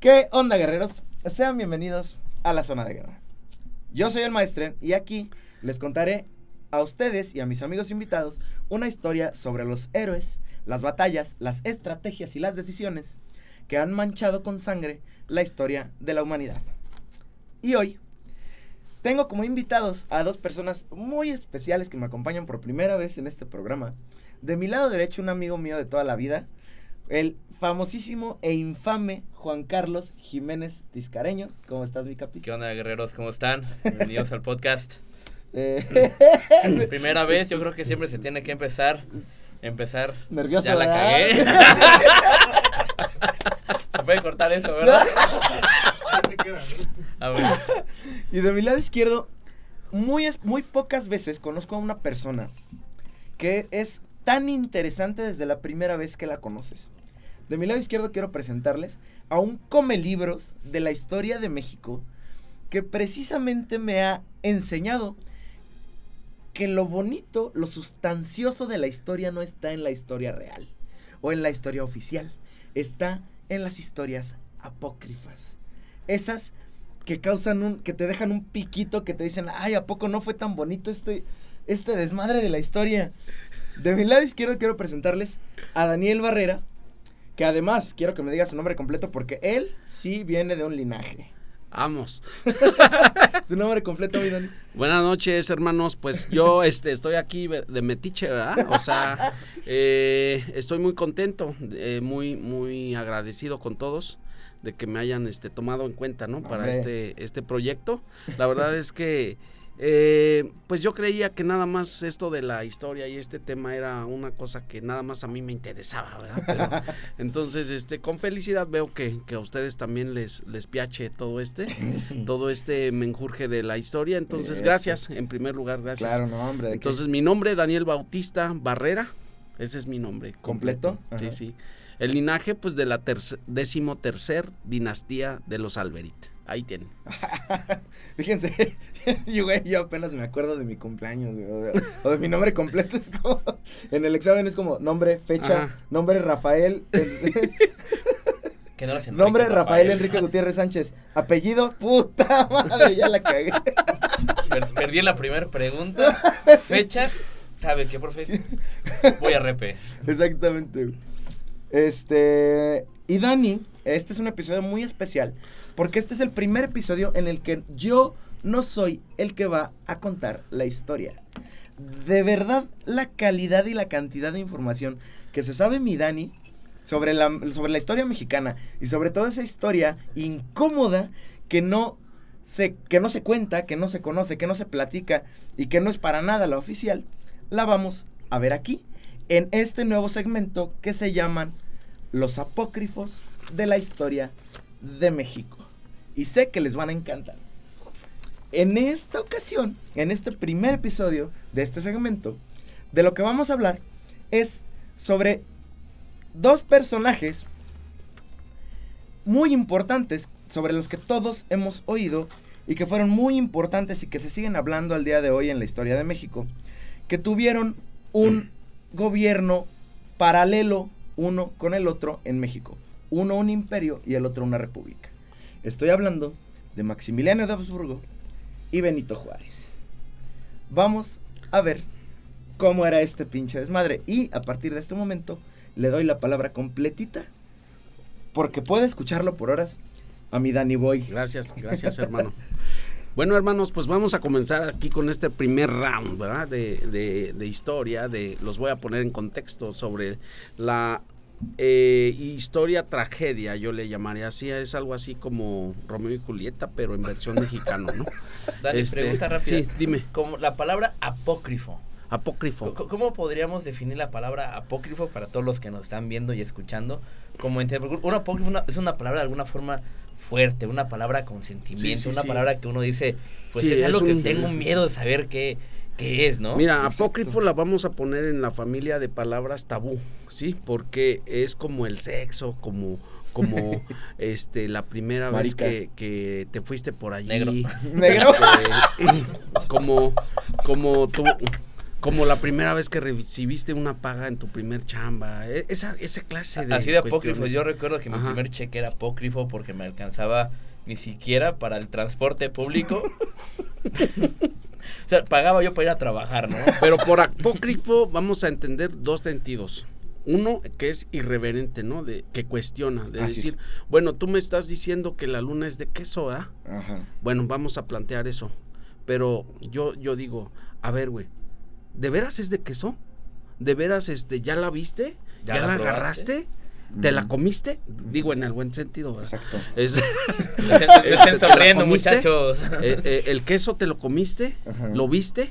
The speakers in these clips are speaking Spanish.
¿Qué onda, guerreros? Sean bienvenidos a la zona de guerra. Yo soy el maestre y aquí les contaré a ustedes y a mis amigos invitados una historia sobre los héroes, las batallas, las estrategias y las decisiones que han manchado con sangre la historia de la humanidad. Y hoy tengo como invitados a dos personas muy especiales que me acompañan por primera vez en este programa. De mi lado derecho, un amigo mío de toda la vida, el famosísimo e infame Juan Carlos Jiménez Tiscareño. ¿Cómo estás, mi capi? ¿Qué onda, guerreros? ¿Cómo están? Bienvenidos al podcast. Eh, Primera vez, yo creo que siempre se tiene que empezar. Empezar. Nervioso, Ya la ¿verdad? cagué. se puede cortar eso, ¿verdad? A ver. Y de mi lado izquierdo, muy, muy pocas veces conozco a una persona que es tan interesante desde la primera vez que la conoces. De mi lado izquierdo quiero presentarles a un come libros de la historia de México que precisamente me ha enseñado que lo bonito, lo sustancioso de la historia no está en la historia real o en la historia oficial, está en las historias apócrifas. Esas que causan un, que te dejan un piquito, que te dicen, ay, ¿a poco no fue tan bonito este, este desmadre de la historia? De mi lado izquierdo quiero presentarles a Daniel Barrera, que además quiero que me diga su nombre completo porque él sí viene de un linaje. Vamos. Tu nombre completo, mi Dani. Buenas noches, hermanos. Pues yo este, estoy aquí de de Metiche, ¿verdad? O sea, eh, estoy muy contento, eh, muy, muy agradecido con todos de que me hayan este, tomado en cuenta, ¿no? Para Hombre. este, este proyecto. La verdad es que, eh, pues yo creía que nada más esto de la historia y este tema era una cosa que nada más a mí me interesaba, ¿verdad? Pero, entonces, este, con felicidad veo que, que a ustedes también les, les piache todo este, todo este menjurje de la historia. Entonces, Eso. gracias, en primer lugar, gracias. Claro, no, hombre. Entonces, mi nombre, Daniel Bautista Barrera, ese es mi nombre. ¿Completo? Sí, Ajá. sí. El linaje, pues, de la décimo tercer dinastía de los Alberit. Ahí tienen. Fíjense, yo, güey, yo apenas me acuerdo de mi cumpleaños, güey, o, de, o de mi nombre completo. Es como, en el examen es como nombre, fecha, Ajá. nombre Rafael, en- Que no nombre Enrique, Rafael Enrique Gutiérrez Sánchez, apellido, puta madre, ya la cagué. Per- perdí en la primera pregunta. Fecha. ¿Sabe qué, profe? Voy a repe. Exactamente. güey. Este, y Dani, este es un episodio muy especial, porque este es el primer episodio en el que yo no soy el que va a contar la historia. De verdad, la calidad y la cantidad de información que se sabe mi Dani sobre la, sobre la historia mexicana y sobre toda esa historia incómoda que no se, que no se cuenta, que no se conoce, que no se platica y que no es para nada la oficial, la vamos a ver aquí en este nuevo segmento que se llaman Los apócrifos de la historia de México. Y sé que les van a encantar. En esta ocasión, en este primer episodio de este segmento, de lo que vamos a hablar es sobre dos personajes muy importantes sobre los que todos hemos oído y que fueron muy importantes y que se siguen hablando al día de hoy en la historia de México, que tuvieron un gobierno paralelo uno con el otro en México. Uno un imperio y el otro una república. Estoy hablando de Maximiliano de Habsburgo y Benito Juárez. Vamos a ver cómo era este pinche desmadre. Y a partir de este momento le doy la palabra completita. Porque puede escucharlo por horas a mi Danny Boy. Gracias, gracias, hermano. Bueno, hermanos, pues vamos a comenzar aquí con este primer round, ¿verdad? De, de- de historia, de los voy a poner en contexto sobre la eh, historia tragedia, yo le llamaría así, es algo así como Romeo y Julieta, pero en versión mexicano, ¿no? Dani, Este, pregunta rápida. Sí, dime, Como la palabra apócrifo. apócrifo. ¿Cómo podríamos definir la palabra apócrifo para todos los que nos están viendo y escuchando? Como un apócrifo es una palabra de alguna forma fuerte, una palabra con sentimiento, Sí, sí, una palabra que uno dice, pues es algo que tengo miedo de saber qué, qué es, ¿no? Mira, Exacto. apócrifo la vamos a poner en la familia de palabras tabú, ¿sí? Porque es como el sexo, como como este la primera Marica. vez que, que te fuiste por allí. Negro. Negro. Este, como como tu Como la primera vez que recibiste una paga en tu primer chamba. e- Esa, esa clase de. Así de apócrifo. Yo recuerdo que mi primer cheque era apócrifo porque me alcanzaba ni siquiera para el transporte público. o sea, pagaba yo para ir a trabajar, ¿no? Pero por apócrifo vamos a entender dos sentidos. Uno que es irreverente, ¿no? De, que cuestiona, de Así es. decir, bueno, tú me estás diciendo que la luna es de queso, ¿verdad? Ajá. Bueno, vamos a plantear eso. Pero yo, yo digo, a ver, güey, ¿de veras es de queso? ¿De veras este, ya la viste? ¿Ya ¿Ya, la la, probaste? agarraste? ¿Te la comiste? Digo, en el buen sentido, ¿verdad? Exacto. Es- estén, no estén ¿Te la sonriendo, muchachos. eh, eh, el queso te lo comiste, Ajá. lo viste.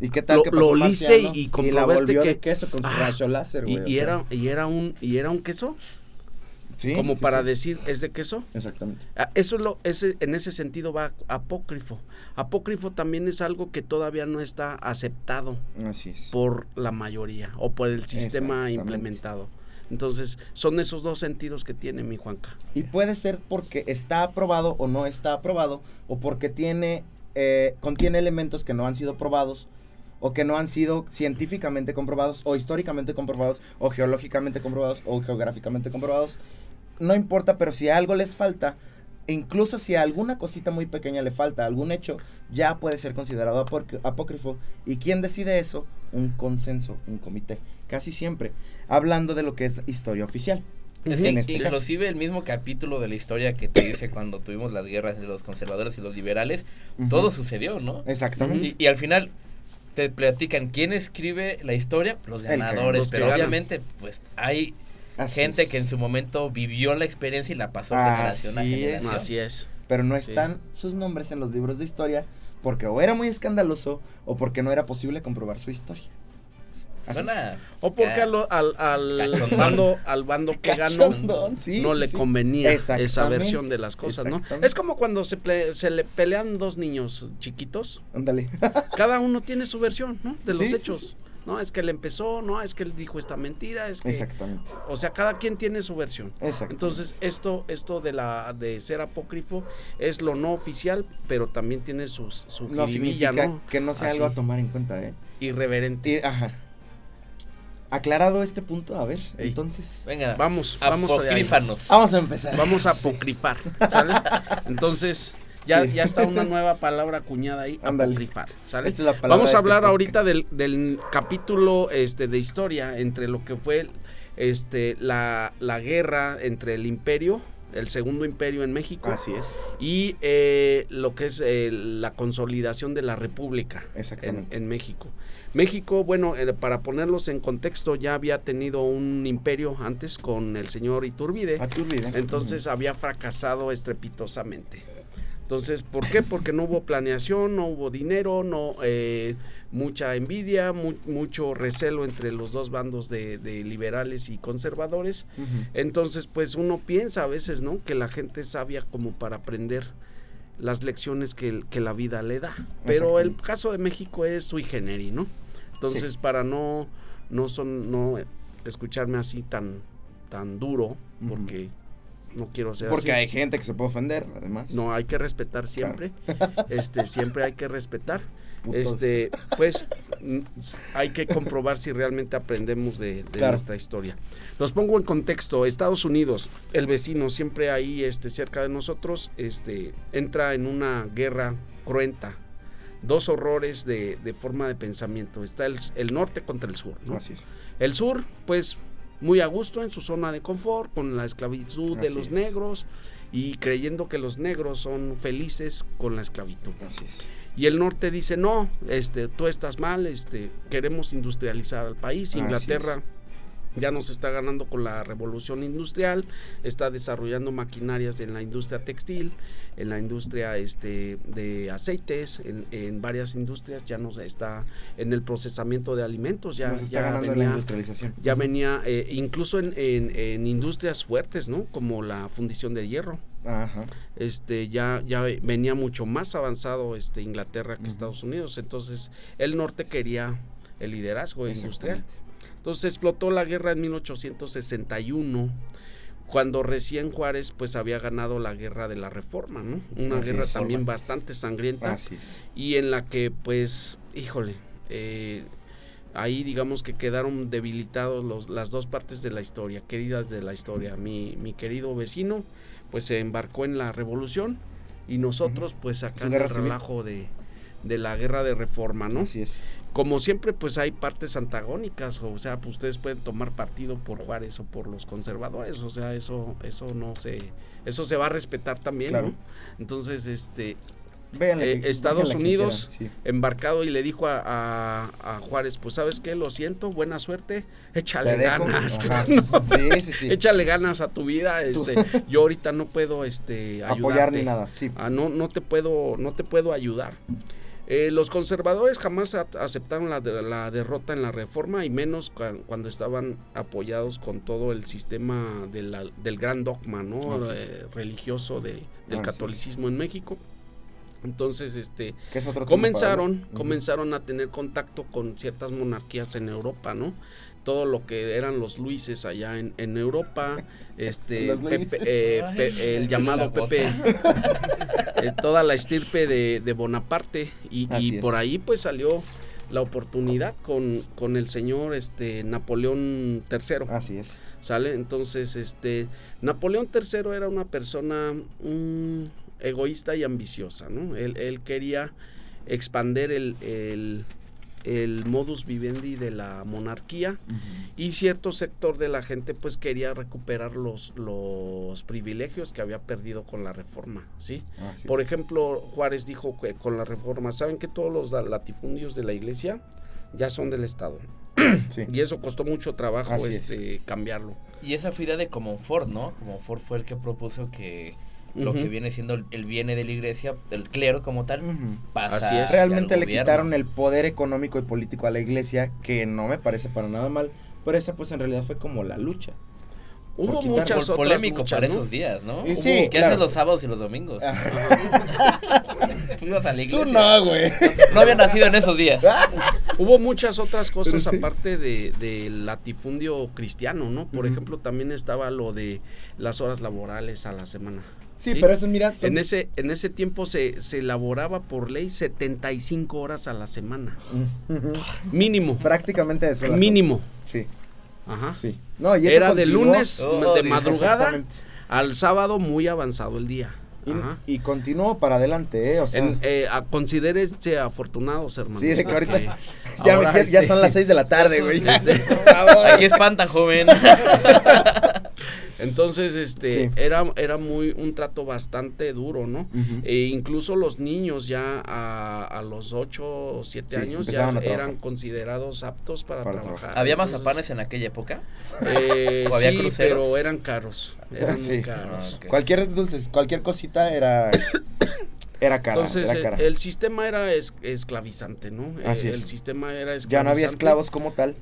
¿Y qué tal Lo- que lo oliste y- y la comprobaste que- de queso con su Ah, rayo láser, y, güey? era y era un y era un queso sí, como sí, para sí. decir es de queso. Exactamente. Ah, Eso es lo, ese, en ese sentido va apócrifo. Apócrifo también es algo que todavía no está aceptado Así es. por la mayoría o por el sistema implementado. Entonces, son esos dos sentidos que tiene mi Juanca. Y puede ser porque está aprobado o no está aprobado, o porque tiene, eh, contiene elementos que no han sido probados, o que no han sido científicamente comprobados, o históricamente comprobados, o geológicamente comprobados, o geográficamente comprobados. No importa, pero si algo les falta, e incluso si alguna cosita muy pequeña le falta, algún hecho, ya puede ser considerado apócri- apócrifo. ¿Y quién decide eso? Un consenso, un comité. Casi siempre. Hablando de lo que es historia oficial. Es en que este caso. inclusive el mismo capítulo de la historia que te dice cuando tuvimos las guerras entre los conservadores y los liberales, todo sucedió, ¿no? Exactamente. Y, y al final te platican quién escribe la historia, los ganadores, los pero obviamente pues hay Así gente es. que en su momento vivió la experiencia y la pasó Así generación a es. generación. Así es. Pero no Sí. están sus nombres en los libros de historia porque o era muy escandaloso o porque no era posible comprobar su historia. Suena O porque al, al, al bando, al bando que ganó sí, no sí, le sí. convenía esa versión de las cosas, ¿no? Es como cuando se, ple- se le pelean dos niños chiquitos, Ándale. cada uno tiene su versión, ¿no? De los hechos. sí. No, es que él empezó, no, es que él dijo esta mentira, es que... Exactamente. O sea, cada quien tiene su versión. Exacto. Entonces, esto, esto de la de ser apócrifo es lo no oficial, pero también tiene sus, su no jiribilla, significa ¿no? que no sea Así. algo a tomar en cuenta, ¿eh? Irreverente. Y- ajá. Aclarado este punto, a ver, Ey. entonces Venga, Vamos, vamos a vamos a empezar. Vamos a apocrifar, ¿sale? Entonces, ya, Sí. ya está una nueva palabra acuñada ahí, Ándale. apocrifar, ¿sale? Es Vamos a este hablar podcast. ahorita del, del capítulo este, de historia entre lo que fue este, la, la guerra entre el imperio, el segundo imperio en México, Así es. y eh, lo que es eh, la consolidación de la república en, Exactamente. en México. México, bueno, eh, para ponerlos en contexto, ya había tenido un imperio antes con el señor Iturbide. A tu vida. Entonces había fracasado estrepitosamente. Entonces, ¿por qué? Porque no hubo planeación, no hubo dinero, no eh, mucha envidia, mu- mucho recelo entre los dos bandos de, de liberales y conservadores. Entonces, pues uno piensa a veces, ¿no? Que la gente es sabia como para aprender las lecciones que, que la vida le da. Pero el caso de México es sui generis, ¿no? Entonces, para no, no son, no escucharme así tan, tan duro, porque no quiero ser Porque así. hay gente que se puede ofender, además. No, hay que respetar siempre. Este, siempre hay que respetar. Putos. Este, pues hay que comprobar si realmente aprendemos de, de Claro. nuestra historia. Los pongo en contexto. Estados Unidos, el vecino, siempre ahí, este, cerca de nosotros, este, entra en una guerra cruenta. Dos horrores de, de forma de pensamiento. Está el, el norte contra el sur. ¿no? Así es. El sur, pues, muy a gusto en su zona de confort, con la esclavitud de los es. negros y creyendo que los negros son felices con la esclavitud. Así es. Y el norte dice, no, este, tú estás mal, este, queremos industrializar al país. Inglaterra ya nos está ganando con la revolución industrial, está desarrollando maquinarias en la industria textil, en la industria este, de aceites, en, en varias industrias, ya nos está en el procesamiento de alimentos, ya, Nos está ya ganando en la venía, industrialización. ya venía eh, incluso en, en- en industrias fuertes, ¿no? Como la fundición de hierro Ajá. este ya ya venía mucho más avanzado este Inglaterra que. Estados Unidos entonces el norte quería el liderazgo industrial. Entonces explotó la guerra en 1861 cuando recién Juárez pues había ganado la guerra de la Reforma no una Así guerra es. también bastante sangrienta Así es. y en la que pues híjole eh, ahí digamos que quedaron debilitados los, las dos partes de la historia, queridas de la historia. Mi, mi querido vecino pues se embarcó en la revolución y nosotros pues acá en el relajo de, de la guerra de reforma, ¿no? Así es. Como siempre pues hay partes antagónicas, o sea, pues ustedes pueden tomar partido por Juárez o por los conservadores, o sea, eso eso no se eso se va a respetar también, Claro. ¿no? Entonces, este eh, que- Estados Unidos quieran, embarcado y le dijo a, a- a Juárez, pues sabes qué, lo siento, buena suerte, échale ganas. ¿no? Sí, sí, sí. échale ganas a tu vida, este, yo ahorita no puedo este Apoyar ni nada, sí. Ah, no, no te puedo, no te puedo ayudar. Eh, los conservadores jamás aceptaron la, de- la derrota en la reforma y menos cua- cuando estaban apoyados con todo el sistema de la- del gran dogma ¿no? Eh, religioso de- del catolicismo en México. Entonces, este, es comenzaron, comenzaron a tener contacto con ciertas monarquías en Europa, ¿no? Todo lo que eran los Luises allá en, en Europa, este, Pepe- eh, Ay, pe- me el llamado. Pepe, eh, toda la estirpe de, de Bonaparte y, por ahí pues salió la oportunidad con, con el señor este Napoleón III. Así es. ¿Sale? Entonces, este, Napoleón III era una persona mm, egoísta y ambiciosa, ¿no? Él, él quería expander el, el, el modus vivendi de la monarquía y cierto sector de la gente pues quería recuperar los, los privilegios que había perdido con la reforma, ¿sí? Por ejemplo, Juárez dijo que con la reforma, ¿saben que todos los latifundios de la iglesia ya son del Estado? Sí. Y eso costó mucho trabajo Así es. este, cambiarlo. Y esa fue idea de Comonfort, ¿no? Comonfort fue el que propuso que lo que viene siendo el, el viene de la iglesia, el clero como tal, Ujú. pasa Así es. Realmente le gobierno. quitaron el poder económico y político a la iglesia, que no me parece para nada mal, pero esa pues en realidad fue como la lucha. Hubo quitar- muchas otras polémico luchas, para ¿no? esos días, ¿no? Y Hubo- sí, ¿Qué claro. haces los sábados y los domingos? Tú ibas a la Tú iglesia. no, güey. No había nacido en esos días. Hubo muchas otras cosas Pero sí. aparte de, del latifundio cristiano, ¿no? Por Ujú. ejemplo, también estaba lo de las horas laborales a la semana. Sí, pero eso, mira, son- En ese, en ese tiempo se, se elaboraba por ley 75 horas a la semana. Mínimo. prácticamente eso. Mínimo. Sí, Ajá. sí. No, y eso Era de lunes Oh, de madrugada al sábado muy avanzado el día. Y, Ajá. y continuó para adelante, ¿eh? O sea, En, eh, a- considérense afortunados, hermanos. Sí, de que ahorita ya, me ya este, son las 6 de la tarde, güey. este. Aquí espantan, joven. Entonces, este, Sí. era, era muy un trato bastante duro, ¿no? E incluso los niños ya a, a los 8 o 7 Sí, años ya eran considerados aptos para, Para trabajar. trabajar. ¿Había Entonces, mazapanes en aquella época? eh, ¿O había sí, cruceros? pero eran caros. Eran Sí. muy caros. Ah. Cualquier dulces, cualquier cosita era era cara, Entonces, era eh, cara. el sistema era es- esclavizante, ¿no? Eh, Así es. El sistema era esclavizante. ya no había esclavos como tal,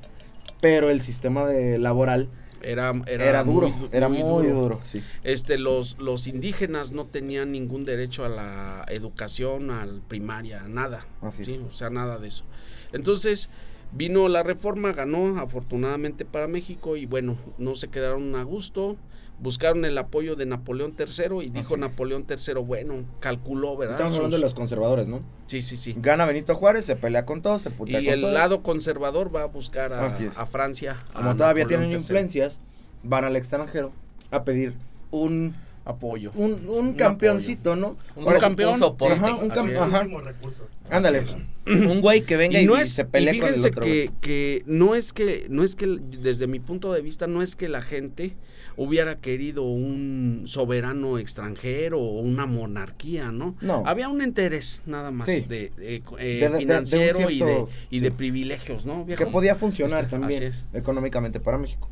pero el sistema de laboral Era, era, era, duro, du- era muy, duro. sí. Este, los, los indígenas no tenían ningún derecho a la educación, al primaria, nada. Así. O sea, nada de eso. Entonces, vino la reforma, ganó afortunadamente para México y bueno, no se quedaron a gusto. Buscaron el apoyo de Napoleón III y dijo. Napoleón III, bueno, calculó, ¿verdad? Estamos hablando Sus- de los conservadores, ¿no? Sí, sí, sí. Gana Benito Juárez, se pelea con todos, se putea Y con el todos. lado conservador va a buscar a, Francia. Como a todavía Napoleón tienen III. influencias, van al extranjero a pedir un Apoyo. un, un campeoncito, ¿no? Un, campeón. un soporte. Ajá, un Así cam- es. ajá. último recurso. Ándale. Un güey que venga y, y no es se pelea y con el otro. que, que no es que no es que desde mi punto de vista no es que la gente hubiera querido un soberano extranjero o una monarquía no No. había un interés nada más Sí. de, eh, eh, De- de- de un financiero y de cierto- y de sí. privilegios no Que podía funcionar Este, también así es. económicamente para México.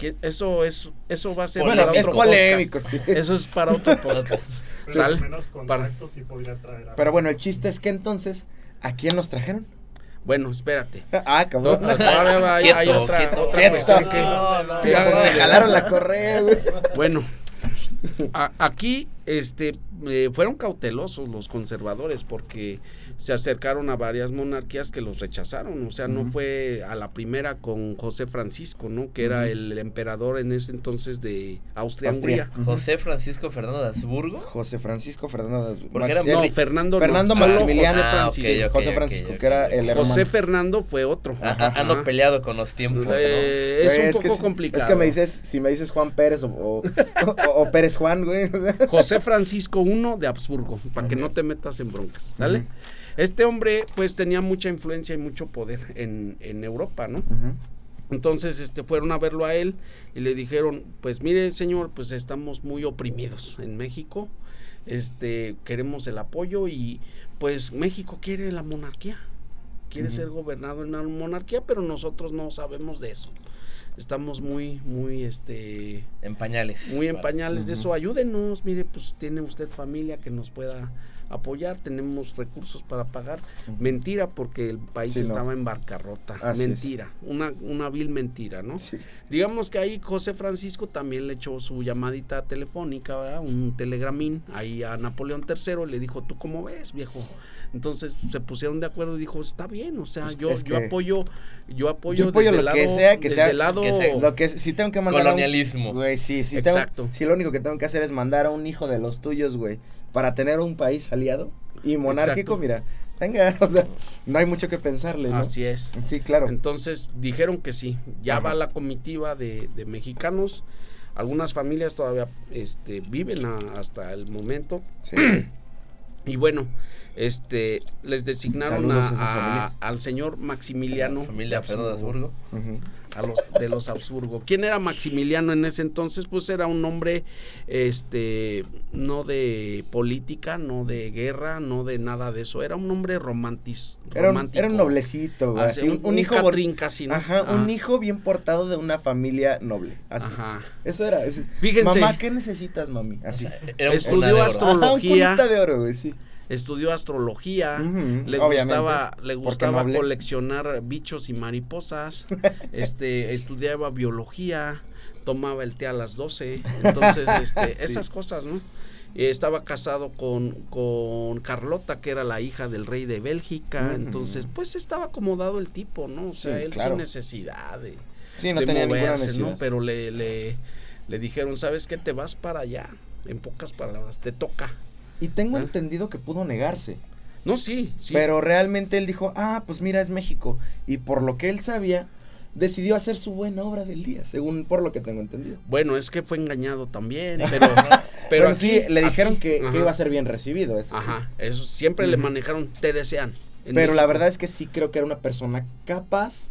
Que eso es eso va a ser Bueno, para es otro polémico, podcast. sí. eso es para otro podcast Pero ¿Sale? al menos Para- sí podría traer a- Pero bueno, el chiste es que entonces, ¿a quién nos trajeron? bueno espérate Ah, cabrón. todavía hay, hay Quieto, otra, quieto, otra quieto. cuestión que- No, no, que no. me jalaron la correa, güey. Bueno, a- aquí, este, eh, fueron cautelosos los conservadores porque se acercaron a varias monarquías que los rechazaron. O sea, no fue a la primera con José Francisco, ¿no? Que era el emperador en ese entonces de Austria. Austria-Hungría. José Francisco Fernando de Habsburgo. José Francisco Fernando. Era- Maxi- No, Fernando, no, Fernando Maximiliano. José Ah, José Francisco, que era el hermano. José Fernando fue otro. Ajá. ando peleado con los tiempos. ¿no? Eh, es un que poco si- complicado. Es que me dices, si me dices Juan Pérez o, o, o- o Pérez Juan, güey. José Francisco I de Habsburgo, para que no te metas en broncas, ¿sale? Este hombre, pues, tenía mucha influencia y mucho poder en, en Europa, ¿no? Ujú. Entonces, este, fueron a verlo a él y le dijeron, pues, mire, señor, pues, estamos muy oprimidos en México, este, queremos el apoyo y, pues, México quiere la monarquía, quiere ser gobernado en una monarquía, pero nosotros no sabemos de eso. Estamos muy, muy, este, En pañales. muy en pañales de eso. Ayúdenos, mire, pues tiene usted familia que nos pueda apoyar, tenemos recursos para pagar. Mentira, porque el país Sí, no. estaba en bancarrota. Así es. mentira, una, una vil mentira, ¿no? Sí. Digamos que ahí José Francisco también le echó su llamadita telefónica, ¿verdad? Un telegramín ahí a Napoleón III y le dijo, ¿tú cómo ves, viejo? Entonces se pusieron de acuerdo y dijo, está bien, o sea, Pues, yo, es yo que- apoyo, yo apoyo, Yo apoyo desde lo el que lado, sea, que sea- el lado, que sea- Lo que si tengo que mandar Colonialismo. Güey, sí, sí. Exacto. Tengo, si lo único que tengo que hacer es mandar a un hijo de los tuyos, güey, para tener un país aliado y monárquico, Exacto. mira, tenga, o sea, no hay mucho que pensarle, ¿no? así es. Sí, claro. Entonces dijeron que sí, ya Ajá. va la comitiva de, de mexicanos, algunas familias todavía este, viven a- hasta el momento Sí. y bueno, este les designaron a a- a- al señor Maximiliano Familia de Habsburgo. A los de los Habsburgo. ¿Quién era Maximiliano en ese entonces? Pues era un hombre este no de política, no de guerra, no de nada de eso, era un hombre romantis, Era, un, romántico. era un noblecito, güey. Así, un, un, hijo bon- Catrín casi, ¿no? Ajá, un hijo bien portado de una familia noble. Así. Ajá. Eso era. ese- Fíjense. Mamá, ¿qué necesitas, mami? Así. Era un Estudió un astrología. cunita de oro, güey, sí. Estudió astrología, le gustaba, le gustaba coleccionar bichos y mariposas, este, estudiaba biología, tomaba el té a las 12, entonces, este, Sí. esas cosas, ¿no? Y estaba casado con, con Carlota, que era la hija del rey de Bélgica, entonces, pues estaba acomodado el tipo, ¿no? O sea, Sí, él claro. sin necesidad de, Sí, no de tenía ninguna moverse, necesidad. ¿no? Pero le, le, le dijeron, ¿sabes qué? Te vas para allá, en pocas palabras, te toca. Y tengo entendido que pudo negarse. No, sí, sí. Pero realmente él dijo, ah, pues mira, es México. Y por lo que él sabía, decidió hacer su buena obra del día, según por lo que tengo entendido. Bueno, es que fue engañado también, pero, pero Bueno, aquí- sí, le dijeron aquí- que, iba a ser bien recibido, eso sí. Ajá, eso siempre le manejaron, te desean. Pero la verdad es que sí creo que era una persona capaz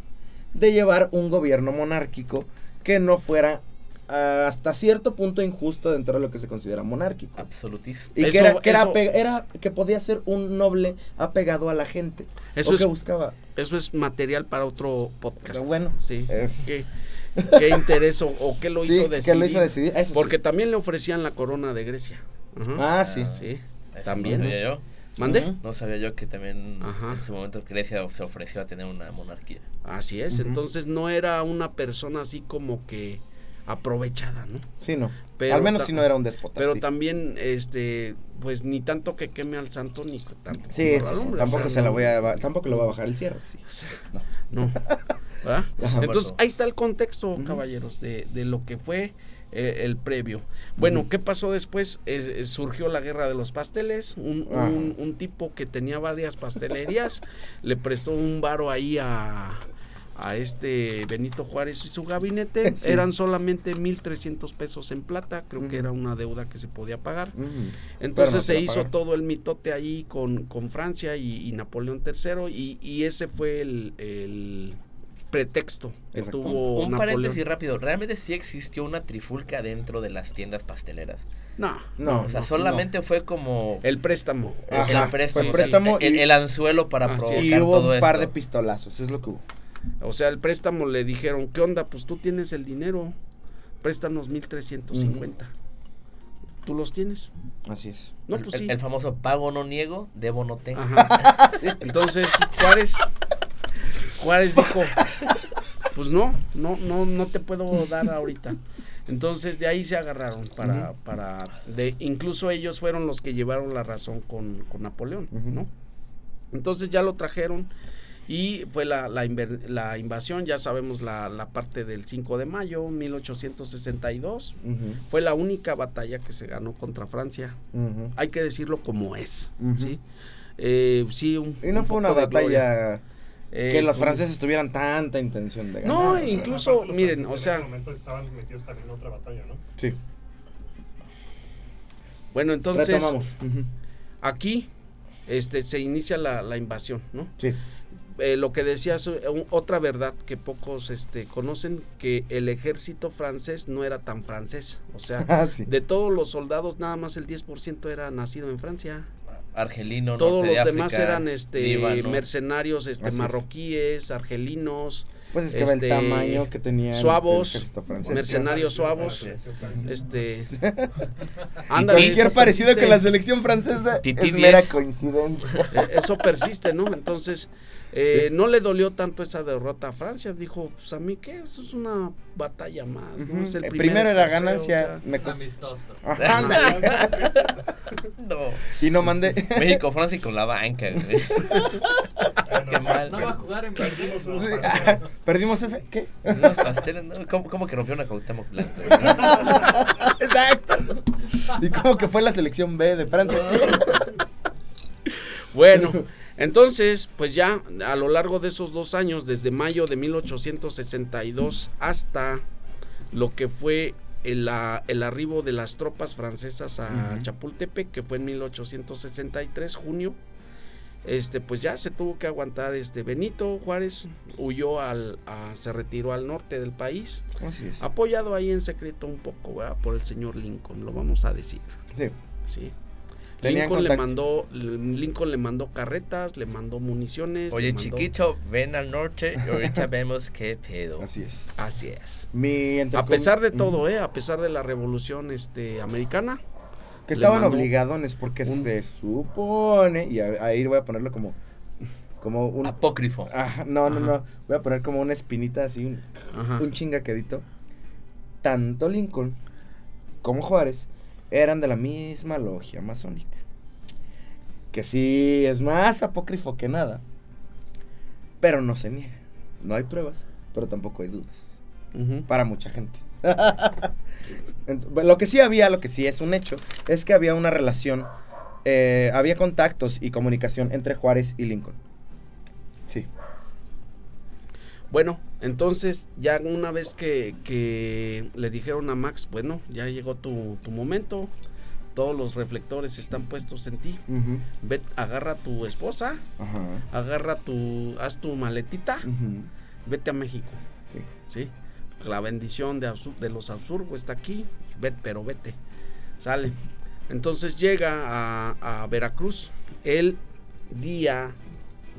de llevar un gobierno monárquico que no fuera hasta cierto punto injusto dentro de lo que se considera monárquico. Absolutista. Y Eso- que, era, que, era, eso- ape- era- que podía ser un noble apegado a la gente. Eso o es- que buscaba. Eso es material para otro podcast. Pero bueno, sí. es- ¿Qué, qué interés o, o qué lo Sí, hizo decidir? lo hizo decidir. Eso sí. Porque también le ofrecían la corona de Grecia. Ajá. Ah, sí. sí. Eso también, No yo. ¿Mande? No sabía yo que también Ajá. en ese momento Grecia se ofreció a tener una monarquía. Así es. Entonces no era una persona así como que aprovechada, ¿no? Sí, no. Pero Al menos si no era un déspota. Pero sí. también, este, pues ni tanto que queme al santo ni tanto Sí, que sí, o Tampoco sea, se la no- voy a tampoco le voy a bajar el cierre. sí. o sea, No. no. ¿Verdad? Entonces, ahí está el contexto, caballeros, de, de lo que fue eh, el previo. Bueno. ¿qué pasó después? Eh, eh, surgió la guerra de los pasteles. Un, un- un tipo que tenía varias pastelerías le prestó un varo ahí a, a este Benito Juárez y su gabinete. Sí. Eran solamente 1.300 pesos en plata. Creo que era una deuda que se podía pagar. Entonces no se hizo todo el mitote ahí con, con Francia y, y Napoleón III y, y ese fue el, el pretexto que Exacto. tuvo Un Napoleón. paréntesis rápido. ¿Realmente sí existió una trifulca dentro de las tiendas pasteleras? No, No, o sea, no, solamente fue como el préstamo. Ajá, el préstamo, fue préstamo el, y- el anzuelo para provocar Y hubo todo un par de pistolazos, es lo que hubo. O sea, el préstamo le dijeron, ¿qué onda? Pues tú tienes el dinero, préstanos 1350. ¿Tú los tienes? Así es. No, El- pues el, sí. el famoso pago no niego, debo no tengo. Ajá. Entonces, Juárez, Juárez dijo, pues no, no, no, no te puedo dar ahorita. Entonces de ahí se agarraron para, para de, incluso ellos fueron los que llevaron la razón con, con Napoleón. ¿no? Entonces ya lo trajeron y fue la, la, la invasión, ya sabemos la, la parte del 5 de mayo, 1862. Ujú, Fue la única batalla que se ganó contra Francia. Hay que decirlo como es. ¿sí? Eh, sí, un- Y no un fue una batalla Eh, que los con- franceses tuvieran tanta intención de ganar. No, o sea, incluso- los miren, o en sea- ese momento estaban metidos también en otra batalla, ¿no? Sí, Bueno, entonces retomamos. Aquí este, se inicia la, la invasión, ¿no? Sí. Eh, lo que decías, eh, un- otra verdad que pocos este, conocen, que el ejército francés no era tan francés. O sea, Ah, sí. de todos los soldados, nada más el 10% era nacido en Francia. Argelino, Todos norte los de demás África, eran este, Líbano. mercenarios este, marroquíes, argelinos, Pues es que ve este, el tamaño que tenía el- suavos, el ejército francés. mercenarios suavos. este... Cualquier eso parecido con la selección francesa es mera 10. coincidencia. Eh, eso persiste, ¿no? Entonces, eh, no le dolió tanto esa derrota a Francia. Dijo, pues a mí qué, eso es una batalla más. Es el Eh, primer Primero era ganancia, o sea, me costó. Amistoso. Ajá. No. y no mandé. México, Francia y con la banca, güey. Qué mal. No va a jugar en Perdimos unos Sí. Perdimos ese. ¿Qué? Unos pasteles, ¿no? ¿Cómo, cómo que rompió una Cuauhtémoc Blanco? Exacto. ¿Y cómo que fue la selección B de Francia? Bueno, entonces, pues ya a lo largo de esos dos años, desde mayo de 1862 hasta lo que fue el, el arribo de las tropas francesas a. Chapultepec, que fue en 1863, junio, este, pues ya se tuvo que aguantar. Este Benito Juárez huyó al, a- se retiró al norte del país, Así es. apoyado ahí en secreto un poco, ¿verdad? Por el señor Lincoln, lo vamos a decir, Sí. sí. Lincoln le mandó Lincoln le mandó carretas, le mandó municiones. Oye, mandó- chiquito, ven al norte y ahorita vemos qué pedo. Así es. Así es. Mi A pesar de todo, eh, a pesar de la revolución este americana, Que estaban obligadones porque un- se supone. Y a- ahí voy a ponerlo como. Como un. Apócrifo. Ajá, no, no, Ajá. no. Voy a poner como una espinita así, un, ajá, un chingaquedito. Tanto Lincoln como Juárez eran de la misma logia masónica. Que sí es más apócrifo que nada. Pero no se niega. No hay pruebas, pero tampoco hay dudas. Para mucha gente. Ent- lo que sí había, lo que sí es un hecho, es que había una relación, eh, había contactos y comunicación entre Juárez y Lincoln. Sí. Bueno, entonces ya una vez que, que le dijeron a Max, bueno, ya llegó tu, tu momento, todos los reflectores están puestos en ti, ve, agarra a tu esposa, agarra tu, haz tu maletita, vete a México. Sí. ¿sí? La bendición de, de los Habsburgo está aquí, vete, pero vete, sale. Entonces llega a, a Veracruz el día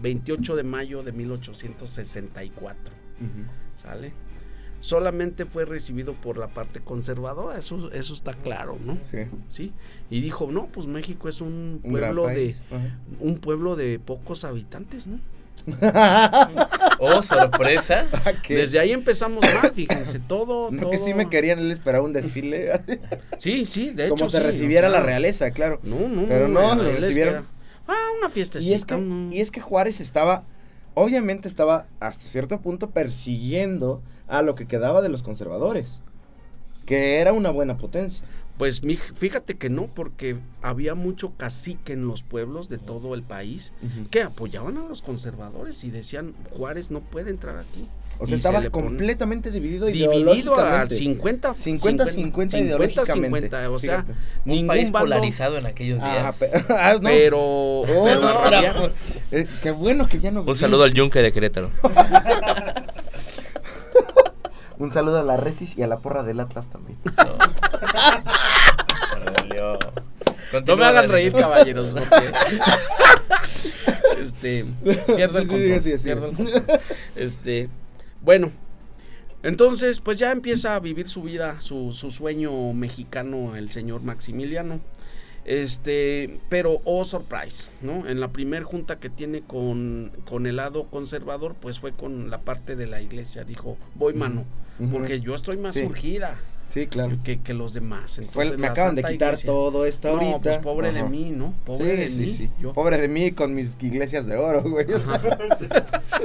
28 de mayo de 1864, ¿sale? Solamente fue recibido por la parte conservadora, eso, eso está claro, ¿no? Sí. ¿Sí? Y dijo, no, pues México es un pueblo de, un pueblo de pocos habitantes, ¿no? Oh, sorpresa. ¿Qué? Desde ahí empezamos mal, fíjense, todo, No todo. que sí me querían, él esperaba un desfile. Sí, sí, de hecho. como se sí, recibiera la realeza, claro. No, no, Pero no, lo él recibieron. Ah, una fiesta. Y es, que, y es que Juárez estaba, obviamente estaba hasta cierto punto persiguiendo a lo que quedaba de los conservadores, que era una buena potencia. Pues mi- fíjate que no, porque había mucho cacique en los pueblos de todo el país que apoyaban a los conservadores y decían, Juárez no puede entrar aquí. O sea, Y se estaba pone- completamente dividido, dividido a ideológicamente. 50 50 50 ideológicamente. 50, o sea, Fíjate. Un ningún país bando, polarizado en aquellos días. Ah, ah, no, pero Oh, pero no, había- bravo. Eh, qué bueno que ya no Un saludo al yunque de Querétaro. Un saludo a la Resis y a la porra del Atlas también. No. No me hagan reír, caballeros, porque este pierdo el Sí, sí, control, sí, sí. pierdo el control. Este, bueno, entonces pues ya empieza a vivir su vida, su, su sueño mexicano el señor Maximiliano. Este, pero oh surprise, ¿no? En la primer junta que tiene con, con el lado conservador, pues fue con la parte de la iglesia. Dijo, voy mano, porque yo estoy más Sí. surgida. Sí, claro. que, que los demás. Entonces, me acaban de quitar Iglesia- todo esto No, ahorita. pues pobre de mí, ¿no? Pobre de Sí, mí. sí. Yo- Pobre de mí con mis iglesias de oro, güey.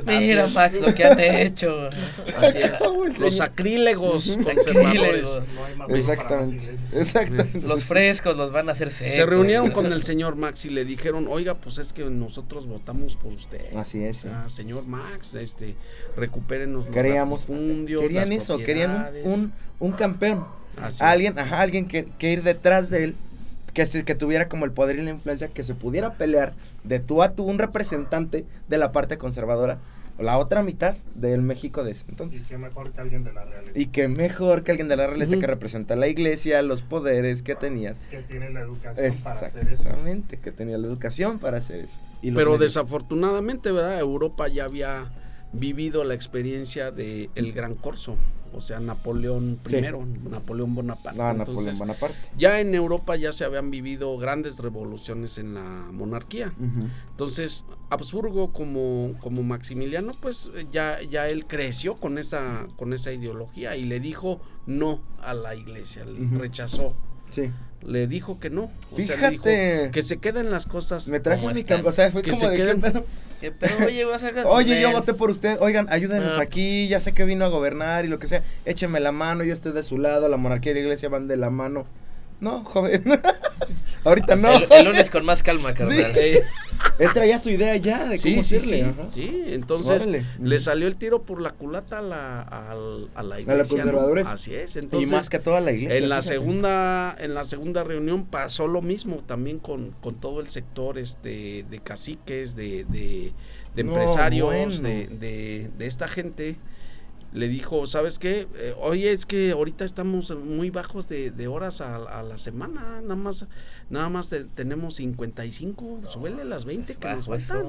Mira, Max, lo que han hecho. Así es. Los sacrílegos conservadores. No hay más Exactamente. Exactamente. Los frescos los van a hacer secos. Se reunieron con el señor Max y le dijeron, oiga, pues es que nosotros votamos por usted. Así es, sí. sea, señor Max, este, recupérenos los Queríamos, latifundios, querían las eso, querían un, un, un campeón. Así es. alguien, ajá, alguien que, que ir detrás de él, que, se, que tuviera como el poder y la influencia, que se pudiera pelear de tú a tú, un representante de la parte conservadora, o la otra mitad del México de ese Y entonces. qué mejor que alguien de la realeza. Y que mejor que alguien de la realeza que representa la iglesia, los poderes que tenías. Que tiene la educación para hacer eso. Exactamente, que tenía la educación para hacer eso. Y Pero medios. desafortunadamente, ¿verdad? Europa ya había vivido la experiencia del el Gran Corso, o sea, Napoleón Sí. I, Napoleón Bonaparte. Entonces, Napoleón Bonaparte. Ya en Europa ya se habían vivido grandes revoluciones en la monarquía. Entonces, Habsburgo como, como Maximiliano, pues ya, ya él creció con esa, con esa ideología y le dijo no a la iglesia, le Ujú. rechazó, Sí. Le dijo que no. O sea, le dijo Fíjate. que se queden las cosas. Me traje ¿Cómo mi están? cam- O sea, fue Que como se de ¿qué queden- pedo? Que, Pero oye, vas a Oye, yo voté por usted. Oigan, ayúdenos Ah. aquí. Ya sé que vino a gobernar y lo que sea. Écheme la mano. Yo estoy de su lado. La monarquía y la iglesia van de la mano. No, joven. Ahorita no. El, el lunes con más calma, carnal. Eh, Él traía su idea ya de sí, cómo sí, hacerle. sí, ajá. sí, entonces Órale. le salió el tiro por la culata a la, al- a la iglesia. ¿no? conservadores. Así es, Y entonces más que a toda la iglesia. en la fíjate. segunda en la segunda reunión pasó lo mismo también con, con todo el sector este de caciques de, de, de No, empresarios bueno. de, de, de esta gente le dijo sabes qué Eh, oye es que ahorita estamos muy bajos de, de horas a, a la semana nada más nada más te- tenemos 55 súbele las 20 que nos faltan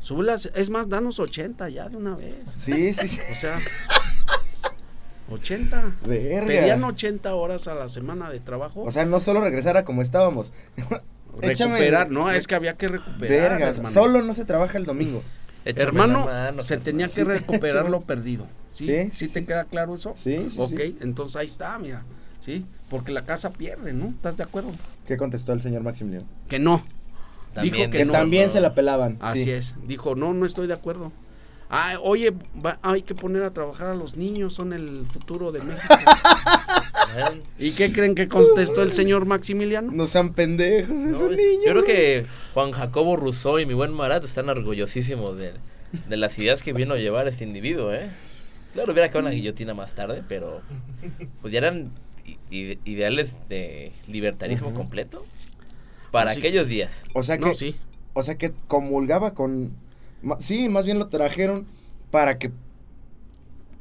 súbelas es más danos 80 ya de una vez Sí, sí, sí. o sea 80 Verga. Pedían 80 horas a la semana de trabajo. O sea, no solo regresar a como estábamos. échame- recuperar, no, es que había que recuperar. Verga. Solo no se trabaja el domingo. Échame hermano, mano, se tenía que recuperar lo perdido. ¿Sí? Sí, ¿Sí, sí, te queda claro eso? Sí, sí, ok, entonces ahí está, mira. ¿Sí? Porque la casa pierde, ¿no? ¿Estás de acuerdo? ¿Qué contestó el señor Maximiliano? Que no. También Dijo Que que no. también se la pelaban. Así sí. es. Dijo, no, no estoy de acuerdo. Ah, oye, va- hay que poner a trabajar a los niños, son el futuro de México. ¿Y qué creen que contestó el señor Maximiliano? No sean pendejos, es no, un niño. Yo creo que Juan Jacobo Rousseau y mi buen Marat están orgullosísimos de, de las ideas que vino a llevar este individuo, ¿eh? Claro, hubiera quedado una guillotina más tarde, pero pues ya eran ideales de libertarismo completo para Así- aquellos días. O sea que, No, sí. o sea que comulgaba con, sí, más bien lo trajeron para que,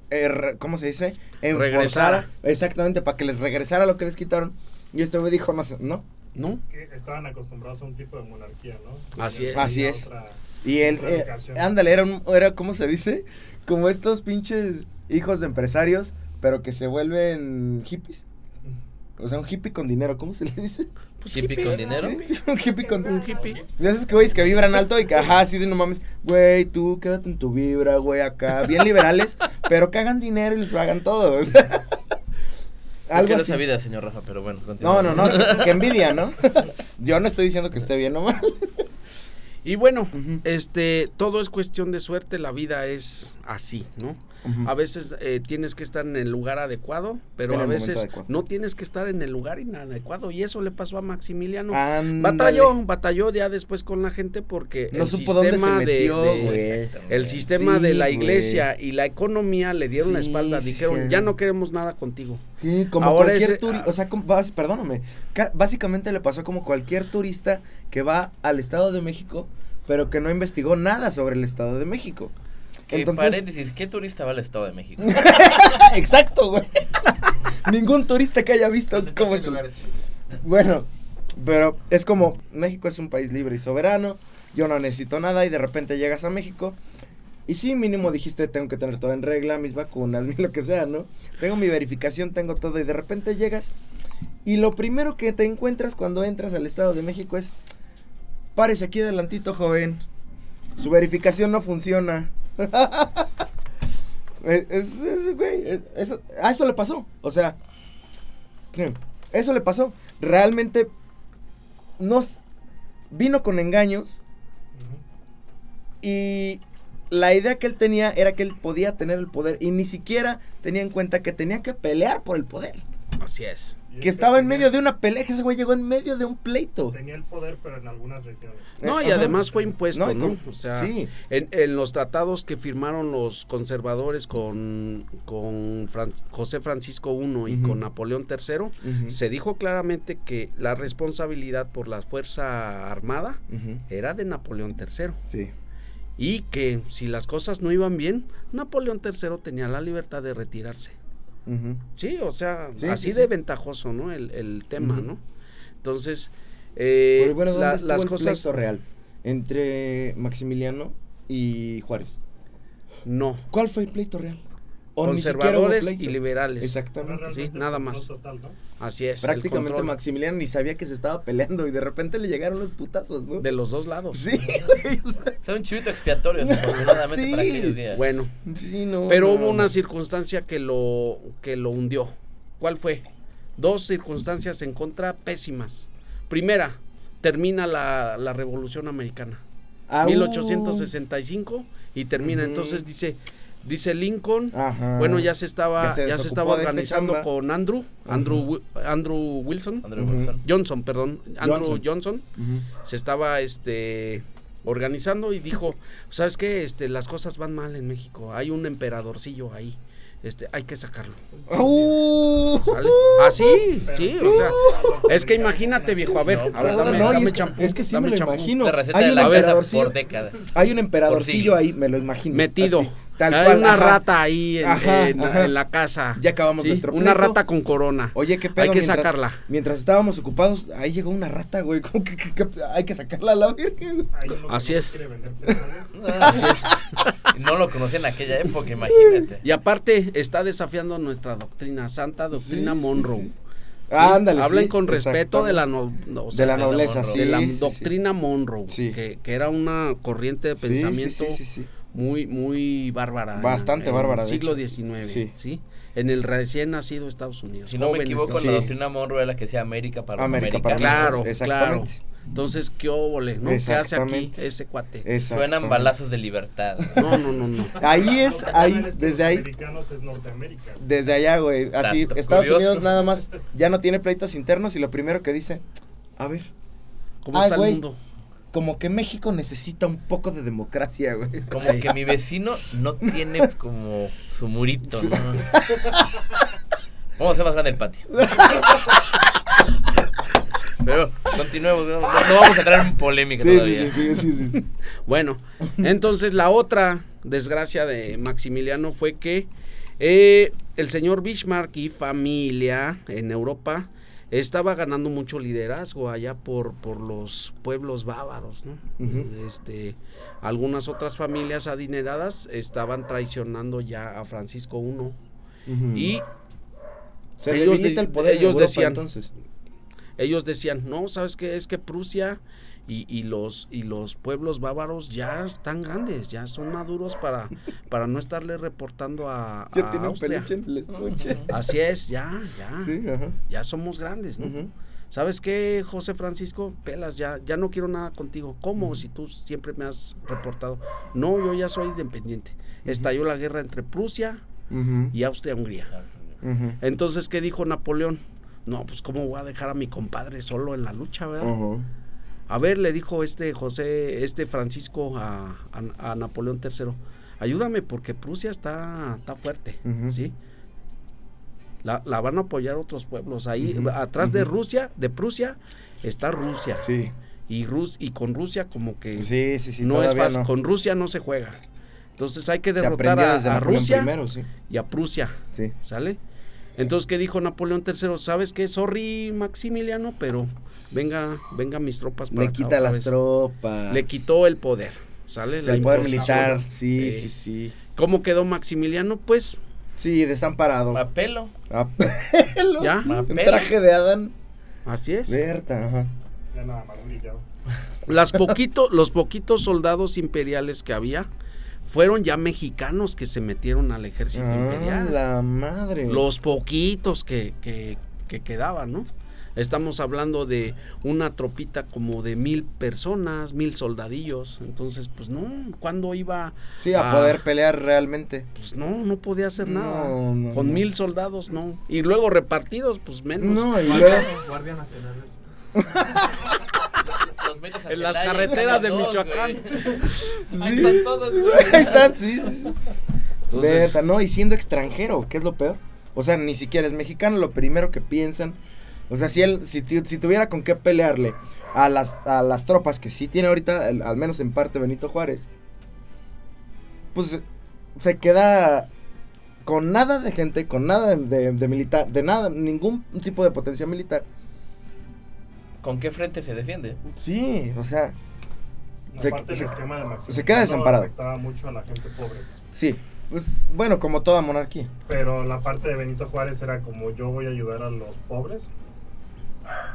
eh, re- ¿cómo se dice? Regresara. Enforzara- Exactamente, para que les regresara lo que les quitaron. Y este güey dijo, no, no. ¿No? Que estaban acostumbrados a un tipo de monarquía, ¿no? Así Y es. Así es. otra- Y él, eh, ándale, era, un, era, ¿cómo se dice? Como estos pinches hijos de empresarios, pero que se vuelven hippies. O sea, un hippie con dinero, ¿cómo se le dice? Pues Hippie con dinero. Sí, un hippie con Un hippie. De esos que güeyes que vibran alto y que, ajá, así de no mames, güey, tú quédate en tu vibra, güey, acá, bien liberales, pero que hagan dinero y les pagan todo. o sea, Algo no así. sabía, señor Rafa, pero bueno, No, continúa. no, no, que envidia, ¿no? Yo no estoy diciendo que esté bien o mal. Y bueno, este, todo es cuestión de suerte, la vida es así, ¿no? A veces eh, tienes que estar en el lugar adecuado, pero En a veces adecuado. no tienes que estar en el lugar inadecuado. Y eso le pasó a Maximiliano. Batalló, batalló ya después con la gente porque No el supo dónde se sistema de- de- güey. Exactamente. el sistema Sí, de la iglesia y la economía le dieron la espalda, dijeron, sí. ya no queremos nada contigo. Sí, como Ahora cualquier turista, ah. o sea, como- perdóname, básicamente le pasó como cualquier turista que va al Estado de México, pero que no investigó nada sobre el Estado de México. Que Entonces, paréntesis, ¿qué turista va al Estado de México? exacto, güey. Ningún turista que haya visto cómo es. el- Bueno, pero es como México es un país libre y soberano. Yo no necesito nada y de repente llegas a México y sí, mínimo dijiste tengo que tener todo en regla, mis vacunas, lo que sea, ¿no? Tengo mi verificación, tengo todo y de repente llegas y lo primero que te encuentras cuando entras al Estado de México es párese aquí adelantito, joven. Su verificación no funciona. Eso, a eso le pasó. O sea, eso le pasó. Realmente nos vino con engaños y la idea que él tenía era que él podía tener el poder y ni siquiera tenía en cuenta que tenía que pelear por el poder. Así es. Que es estaba en medio de una pelea, que ese güey llegó en medio de un pleito. Tenía el poder, pero en algunas regiones. No, y Ajá. además fue impuesto, No, O sea, sí. en, en los tratados que firmaron los conservadores con, con Fran- José Francisco I y con Napoleón III, se dijo claramente que la responsabilidad por la Fuerza Armada era de Napoleón III. Sí. Y que si las cosas no iban bien, Napoleón III tenía la libertad de retirarse. Sí, o sea, Sí, así sí, de sí. ventajoso, ¿no? El, el tema. ¿no? Entonces, eh, Pero bueno, ¿dónde la- estuvo las el cosas... pleito real? Entre Maximiliano y Juárez. No, ¿Cuál fue el pleito real? Conservadores y liberales. Exactamente. Sí, nada más. total, ¿no? Así es. Prácticamente Maximiliano ni sabía que se estaba peleando y de repente le llegaron los putazos, ¿no? de los dos lados. Sí, güey. o sea, O sea, un chivito expiatorio, desafortunadamente, Sí. para aquellos días. Bueno, sí, no. pero no, hubo una no. circunstancia que lo que lo hundió. ¿Cuál fue? Dos circunstancias en contra pésimas. Primera, termina la, la Revolución Americana. Au. 1865 y termina. Entonces dice dice Lincoln, Ajá. bueno, ya se estaba Ya se ya se desocupó estaba organizando con Andrew, Andrew Andrew Wilson, Andrew Ujú. Wilson. Johnson, perdón, Andrew Johnson. Se estaba este organizando y dijo, ¿sabes qué? Este las cosas van mal en México. Hay un emperadorcillo ahí. Este, hay que sacarlo. Así, sí, o sea, es que imagínate, viejo, a ver, No, a ver, no, dame, no, dame es que- champú, es que sí dame me lo champú. imagino. La receta Hay de un la emperadorcillo. por décadas. Hay un emperadorcillo ahí, me lo imagino. Metido. así, tal Hay cual, una ajá. rata ahí en, Ajá, en- ajá. en la casa. Ya acabamos Sí, nuestro Una pleito. rata con corona. Oye, qué pedo. Hay que mientras- sacarla. Mientras estábamos ocupados, ahí llegó una rata, güey. ¿Cómo que, que- que- hay que sacarla a la uno que Así es. Así es. No lo conocía en aquella época, imagínate. Y aparte está desafiando nuestra doctrina, santa doctrina Sí, sí, Monroe. sí. ¿sí? Ándale, Hablen sí, con respeto de la, no- no, o de sea, la de la nobleza, Monroe. sí. de la sí, sí. doctrina Monroe, Sí. que, que era una corriente de Sí, sí, pensamiento sí, sí, sí. Muy muy bárbara. Bastante en bárbara, el siglo hecho. XIX, Sí. ¿sí? En el recién nacido Estados Unidos. Si no me equivoco, Estados Sí. la doctrina Monroe era la que decía América para los América para. Claro, claro. Entonces, ¿qué óvole, no? ¿Qué hace aquí ese cuate? Suenan balazos de libertad. No, no, no, no. Ahí es, ahí, es desde ahí. es Norteamérica. Desde allá, güey. Así, Estados curioso. Unidos nada más ya no tiene pleitos internos y lo primero que dice, a ver, ¿Cómo Ay, está güey. el mundo? Como que México necesita un poco de democracia, güey. Como que mi vecino no tiene como su murito, ¿no? Vamos a hacer más grande el patio. Pero continuemos, no, no vamos a entrar en polémica Sí, sí, todavía. sí, sí, sí, sí. Bueno, entonces la otra desgracia de Maximiliano fue que eh, el señor Bismarck y familia en Europa estaba ganando mucho liderazgo allá por, por los pueblos bávaros, ¿no? Este, algunas otras familias adineradas estaban traicionando ya a Francisco I y se ellos de- el poder en ellos Europa, decían- entonces. ellos decían, no, ¿sabes qué? Es que Prusia y, y los, y los pueblos bávaros ya están grandes, ya son maduros para, para no estarle reportando a, Ya a tiene un Austria. peluche en el estuche. Así es, ya, ya, Sí, ajá. ya somos grandes, ¿no? ¿Sabes qué, José Francisco? Pelas, ya, ya no quiero nada contigo. ¿Cómo? Si tú siempre me has reportado. No, yo ya soy independiente. Estalló la guerra entre Prusia y Austria-Hungría. Entonces, ¿qué dijo Napoleón? No, pues cómo voy a dejar a mi compadre solo en la lucha, ¿verdad? A ver, le dijo este José, este Francisco a, a- a Napoleón III, ayúdame porque Prusia está, está fuerte. ¿sí? La, la van a apoyar otros pueblos. Ahí, atrás de. Rusia, de Prusia, está Rusia. Sí. Y, Rus, y con Rusia como que Sí, sí, sí. no es fácil. no. Con Rusia no se juega. Entonces hay que derrotar a, a Rusia primero, sí. y a Prusia. Sí. ¿Sale? Entonces, ¿qué dijo Napoleón III? ¿Sabes qué? Sorry, Maximiliano, pero venga, venga mis tropas para Le acá quita las vez". Le Le quitó el poder, ¿sale? La el poder militar, sí, Sí. sí, sí. ¿Cómo quedó Maximiliano? Pues, Sí, desamparado. A pelo. A pelo. ¿Ya? Un traje de Adán. así es. Berta, ajá. Ya nada más brillaba. Las poquito, los poquitos soldados imperiales que había, fueron ya mexicanos que se metieron al ejército Ah, imperial. la madre. Los poquitos que, que, que quedaban, ¿no? Estamos hablando de una tropita como de mil personas, mil soldadillos. Entonces, pues no, ¿cuándo iba? Sí, a poder pelear realmente. Pues no, no podía hacer No, nada. no, Con no. mil soldados, no. Y luego repartidos, pues menos. No, y luego. Guardia Nacional. Los metes a En las carreteras de dos, Michoacán. güey. Ahí están todos, güey. Ahí están, sí. Entonces, Veta, no, y siendo extranjero, ¿qué es lo peor? O sea, ni siquiera es mexicano, lo primero que piensan. O sea, si él, si, tu- si tuviera con qué pelearle a las, a las tropas que sí tiene ahorita, el- al menos en parte Benito Juárez, pues se queda con nada de gente, con nada de, de- de militar, de nada, ningún tipo de potencia militar. ¿Con qué frente se defiende? Sí, o sea, Se- se- de se queda desamparado. afectaba mucho a la gente pobre. sí. Pues, bueno, como toda monarquía. Pero la parte de Benito Juárez era como yo voy a ayudar a los pobres.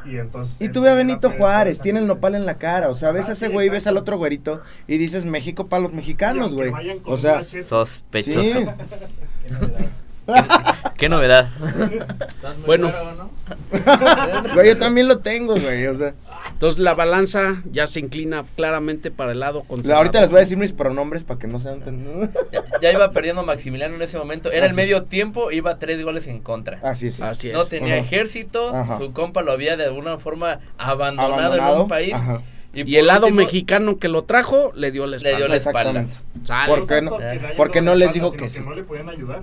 Y entonces. Y tú ve a Benito Juárez, tiene el nopal en la cara. O sea, ves a Ah, ese sí, güey, ves al otro güerito y dices México para los mexicanos, güey. O sea, Sospechoso. sí. ¿Qué novedad? Bueno. claro, ¿no? Güey, yo también lo tengo, güey. O sea, entonces la balanza ya se inclina claramente para el lado conservador. ahorita les voy a decir mis pronombres para que no sean tan... Ya, ya iba perdiendo Maximiliano en ese momento. Era el Así medio tiempo, iba tres goles en contra. Así es. Así es. No tenía Ajá. ejército, Ajá. su compa lo había de alguna forma abandonado, en Abandonado, un país. ajá. Y por el lado último, mexicano que lo trajo le dio la Le espalda. dio la espalda. ¿Por qué no? porque le no les dijo sino que sí. no le podían ayudar.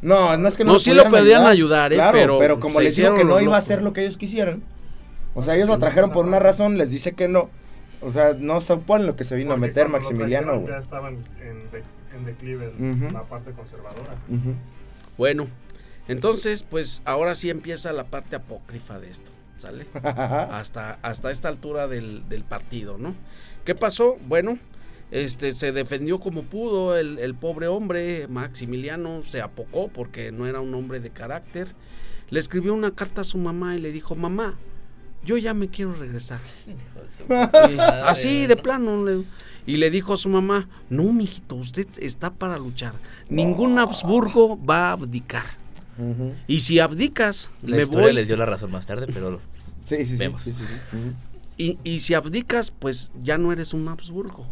No, no es que no, No, sí lo podían ayudar, ¿eh? Claro, Pero como se les dijo que no iba a hacer lo que ellos quisieran. O sea, ellos lo trajeron por una razón, les dice que no. O sea, no suponen lo que se vino a meter Maximiliano, güey. Ya estaban en, de- en declive la parte conservadora. Bueno, entonces, pues ahora sí empieza la parte apócrifa de esto, ¿sale? hasta, hasta esta altura del, del partido, ¿no? ¿Qué pasó? Bueno, este se defendió como pudo el, el pobre hombre, Maximiliano, se apocó porque no era un hombre de carácter. Le escribió una carta a su mamá y le dijo, mamá, yo ya me quiero regresar. Así de plano. le- y le dijo a su mamá, no, mijito, usted está para luchar. Ningún Habsburgo va a abdicar. Y si abdicas, La me historia voy. les dio la razón más tarde, pero Sí, sí, sí, Vemos. sí, sí, sí. Ujú. Y, y si abdicas, pues ya no eres un Habsburgo.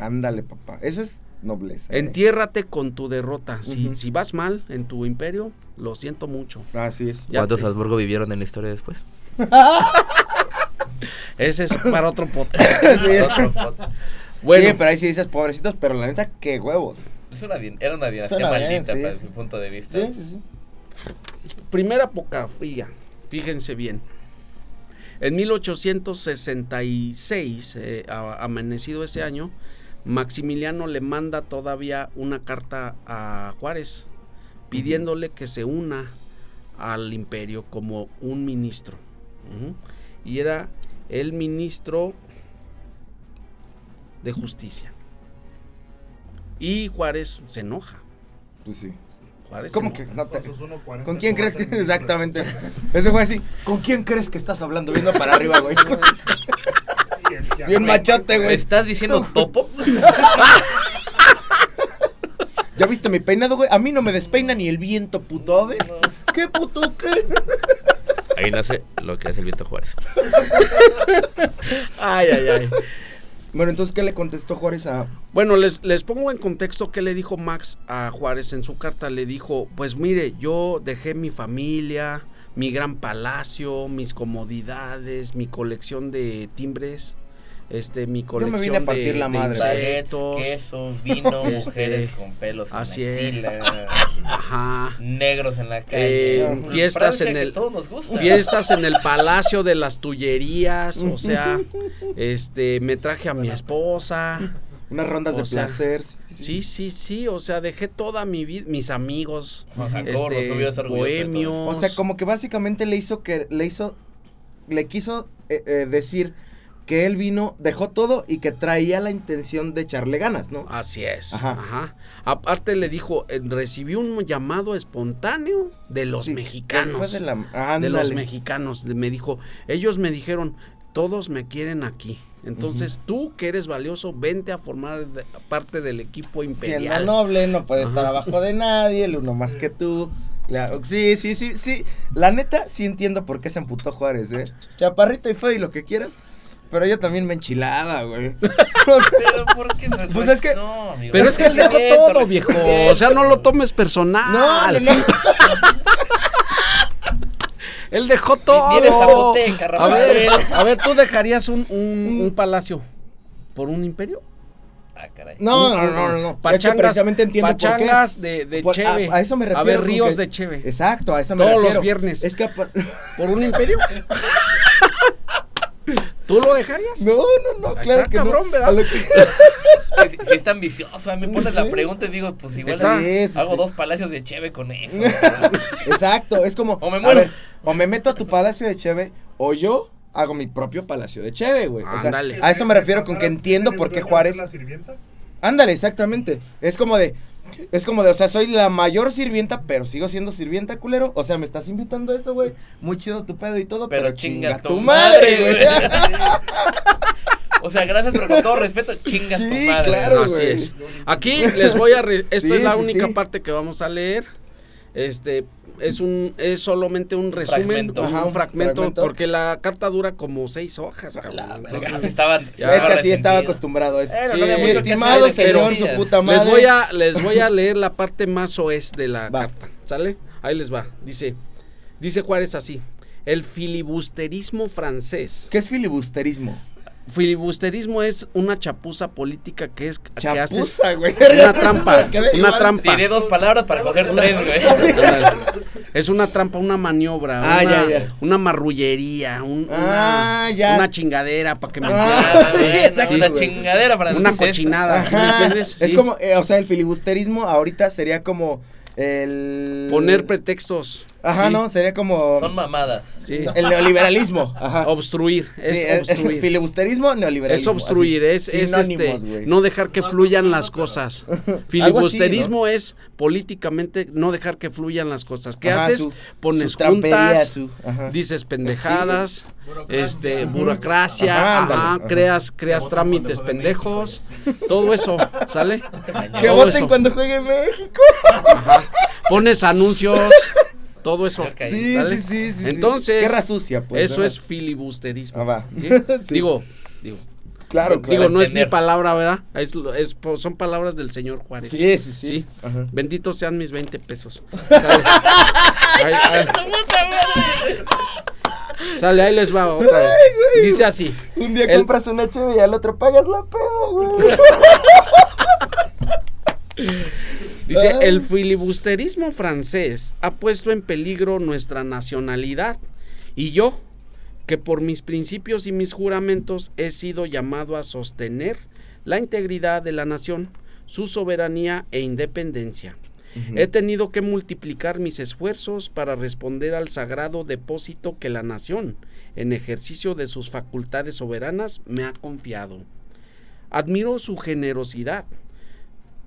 Ándale, papá. Eso es nobleza. ¿eh? Entiérrate con tu derrota. Si, vas mal en tu imperio, lo siento mucho. Así es. Ya ¿cuántos te- Habsburgo vivieron en la historia después? Ese es para otro podcast. Bueno, Sí, pero ahí sí dices pobrecitos, pero la neta, qué huevos. Es una era una dinastía Suena bien, maldita sí. para su punto de vista. Sí, sí, sí. primera apocafía. Fíjense bien. En 1866, eh, a- amanecido ese año, Maximiliano le manda todavía una carta a Juárez pidiéndole que se una al imperio como un ministro. Y era el ministro de justicia. Y Juárez se enoja. Pues sí. ¿Cómo que no te- Con sus 1.40 ¿Con quién crees que exactamente? Ese fue así. ¿Con quién crees que estás hablando? Viendo para arriba, güey. Bien machote, ¿Me güey. estás diciendo topo? ¿Ya viste mi peinado, güey? A mí no me despeina ni el viento, puto ave. ¿Qué puto qué? Ahí nace lo que es el viento Juárez. Ay, ay, ay. Bueno, entonces, ¿qué le contestó Juárez a...? Bueno, les, les pongo en contexto qué le dijo Max a Juárez en su carta. Le dijo, pues mire, yo dejé mi familia, mi gran palacio, mis comodidades, mi colección de timbres, este, mi me colección vine a partir de, la de madre. Baguettes, insectos. queso, vino, Este, mujeres con pelos en así la es. axila, Ajá. negros en la calle. Eh, fiestas Francia en que el- todos nos gusta. Fiestas en el Palacio de las Tullerías, o sea, este, me traje a mi esposa. Unas rondas O de sea, placer. Sí, sí, sí, o sea, dejé toda mi vida, mis amigos, Jacobo este, bohemios. O sea, como que básicamente le hizo que... Le hizo... Le quiso eh, eh, decir que él vino, dejó todo y que traía la intención de echarle ganas, ¿no? Así es. Ajá. Ajá. Aparte le dijo, eh, recibí un llamado espontáneo de los Sí, mexicanos. Fue de la... de los mexicanos. Me dijo, ellos me dijeron, todos me quieren aquí. Entonces, tú que eres valioso, vente a formar de- parte del equipo Siendo imperial. noble, no puede estar abajo de nadie, el uno más que tú. Claro, sí, sí, sí, sí. La neta, sí entiendo por qué se emputó Juárez, ¿eh? Chaparrito y feo y lo que quieras. Pero yo también me enchilaba, güey. Pero ¿por qué? Pues es que- No, amigo. Pero es que él dejó Resentimiento, todo, viejo. O sea, no lo tomes personal. No, no, no. Él dejó todo. Viene Zapoteca, a ver, a ver, ¿tú dejarías un, un, un palacio por un imperio? Ah, caray. No, no, no, no, no. es que Pachangas, precisamente entiendo por qué. de, de Por- cheve. a, a eso me refiero. A ver, ríos que- de cheve. Exacto, a eso me Todos los refiero. viernes. Es que. apar- ¿Por un imperio? ¿Tú lo dejarías? No, no, no, claro está, que cabrón, no. ¿verdad? Que- Si, si es tan ambicioso, a mí me pones la pregunta y digo, pues igual Está. Hago sí. dos palacios de cheve con eso. Exacto, es como. O me a muero. ver, o me meto a tu palacio de Cheve, o yo hago mi propio palacio de Cheve, güey. O sea, Ándale. a eso me refiero con que entiendo por qué Juárez. la sirvienta? Ándale, exactamente. Es como de. Es como de, o sea, soy la mayor sirvienta, pero sigo siendo sirvienta, culero. O sea, me estás invitando a eso, güey. Muy chido tu pedo y todo, pero, Pero chinga, chinga tu tu madre, güey. O sea, gracias, pero con todo respeto, chinga tu Sí, madre. claro, Así güey. es. Aquí les voy a... re- Esto Sí, es la sí, única sí. parte que vamos a leer. Este... Es un es solamente un resumen, fragmento. un, Ajá, un fragmento, fragmento. porque la carta dura como seis hojas, cabrón. la Entonces, Verga, estaban, es que así estaba acostumbrado a eso. Eh, no Sí, había mi mucho que Estimado hacer, señor, pero su puta madre. les voy a les voy a leer la parte más oes de la Va. carta, ¿sale? Ahí les va. Dice dice Juárez así: El filibusterismo francés. ¿Qué es filibusterismo? Filibusterismo es una chapuza política que es que haces Chapuza, güey. una trampa, una trampa. Tiré dos palabras para coger tres, güey. Es una trampa, una maniobra, Ah, una, ya, ya. una marrullería, un- Ah, una, ya. una chingadera para que me Ah, sí, una chingadera para una cochinada, ¿sí me entiendes? Es Sí. como, eh, o sea, el filibusterismo ahorita sería como el... poner pretextos. Ajá, sí, ¿no? Sería como Son mamadas. sí. el neoliberalismo. Ajá. Obstruir, es Sí, el- obstruir. filibusterismo, neoliberalismo. Es obstruir, así. es, es este, no dejar que fluyan las cosas. Filibusterismo es políticamente no dejar que fluyan las cosas. ¿Qué Ajá, haces? su- Pones su juntas, su- ajá. dices pendejadas, Burocracia. este, Ujú. burocracia, Ajá, ajá, ándale, ajá. creas, creas trámites pendejos, todo eso, ¿sale? Que voten eso. cuando juegue México. Pones anuncios, todo eso. Ok. Sí, sí, sí, sí. Entonces, Guerra sucia, pues. eso ¿no? es filibusterismo. Ah, va. ¿sí? Sí. Digo, digo, Claro, digo, claro. no es mi Entender. palabra, ¿verdad? Es, es son palabras del señor Juárez. Sí, sí, sí. Benditos sean mis 20 pesos. Sale, ahí, ahí- Sale, ahí les va otra vez. Dice así. Un día El- compras una cheve y al otro pagas la peda, güey. Dice, Ay. el filibusterismo francés ha puesto en peligro nuestra nacionalidad y yo, que por mis principios y mis juramentos he sido llamado a sostener la integridad de la nación, su soberanía e independencia. He tenido que multiplicar mis esfuerzos para responder al sagrado depósito que la nación, en ejercicio de sus facultades soberanas, me ha confiado. Admiro su generosidad,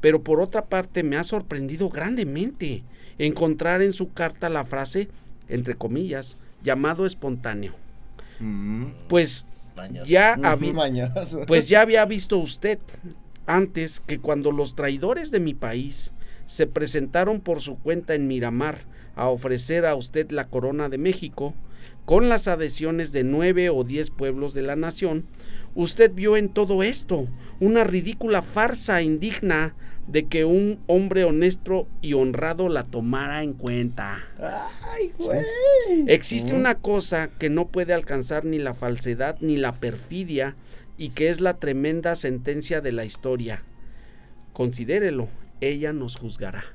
pero por otra parte me ha sorprendido grandemente encontrar en su carta la frase, entre comillas, llamado espontáneo. Mm. Pues Mañoso. ya había, mañoso. pues ya había visto usted antes que cuando los traidores de mi país se presentaron por su cuenta en Miramar a ofrecer a usted la corona de México, con las adhesiones de nueve o diez pueblos de la nación, usted vio en todo esto una ridícula farsa indigna de que un hombre honesto y honrado la tomara en cuenta. Ay, güey. Existe una cosa que no puede alcanzar ni la falsedad ni la perfidia y que es la tremenda sentencia de la historia. Considérelo, ella nos juzgará.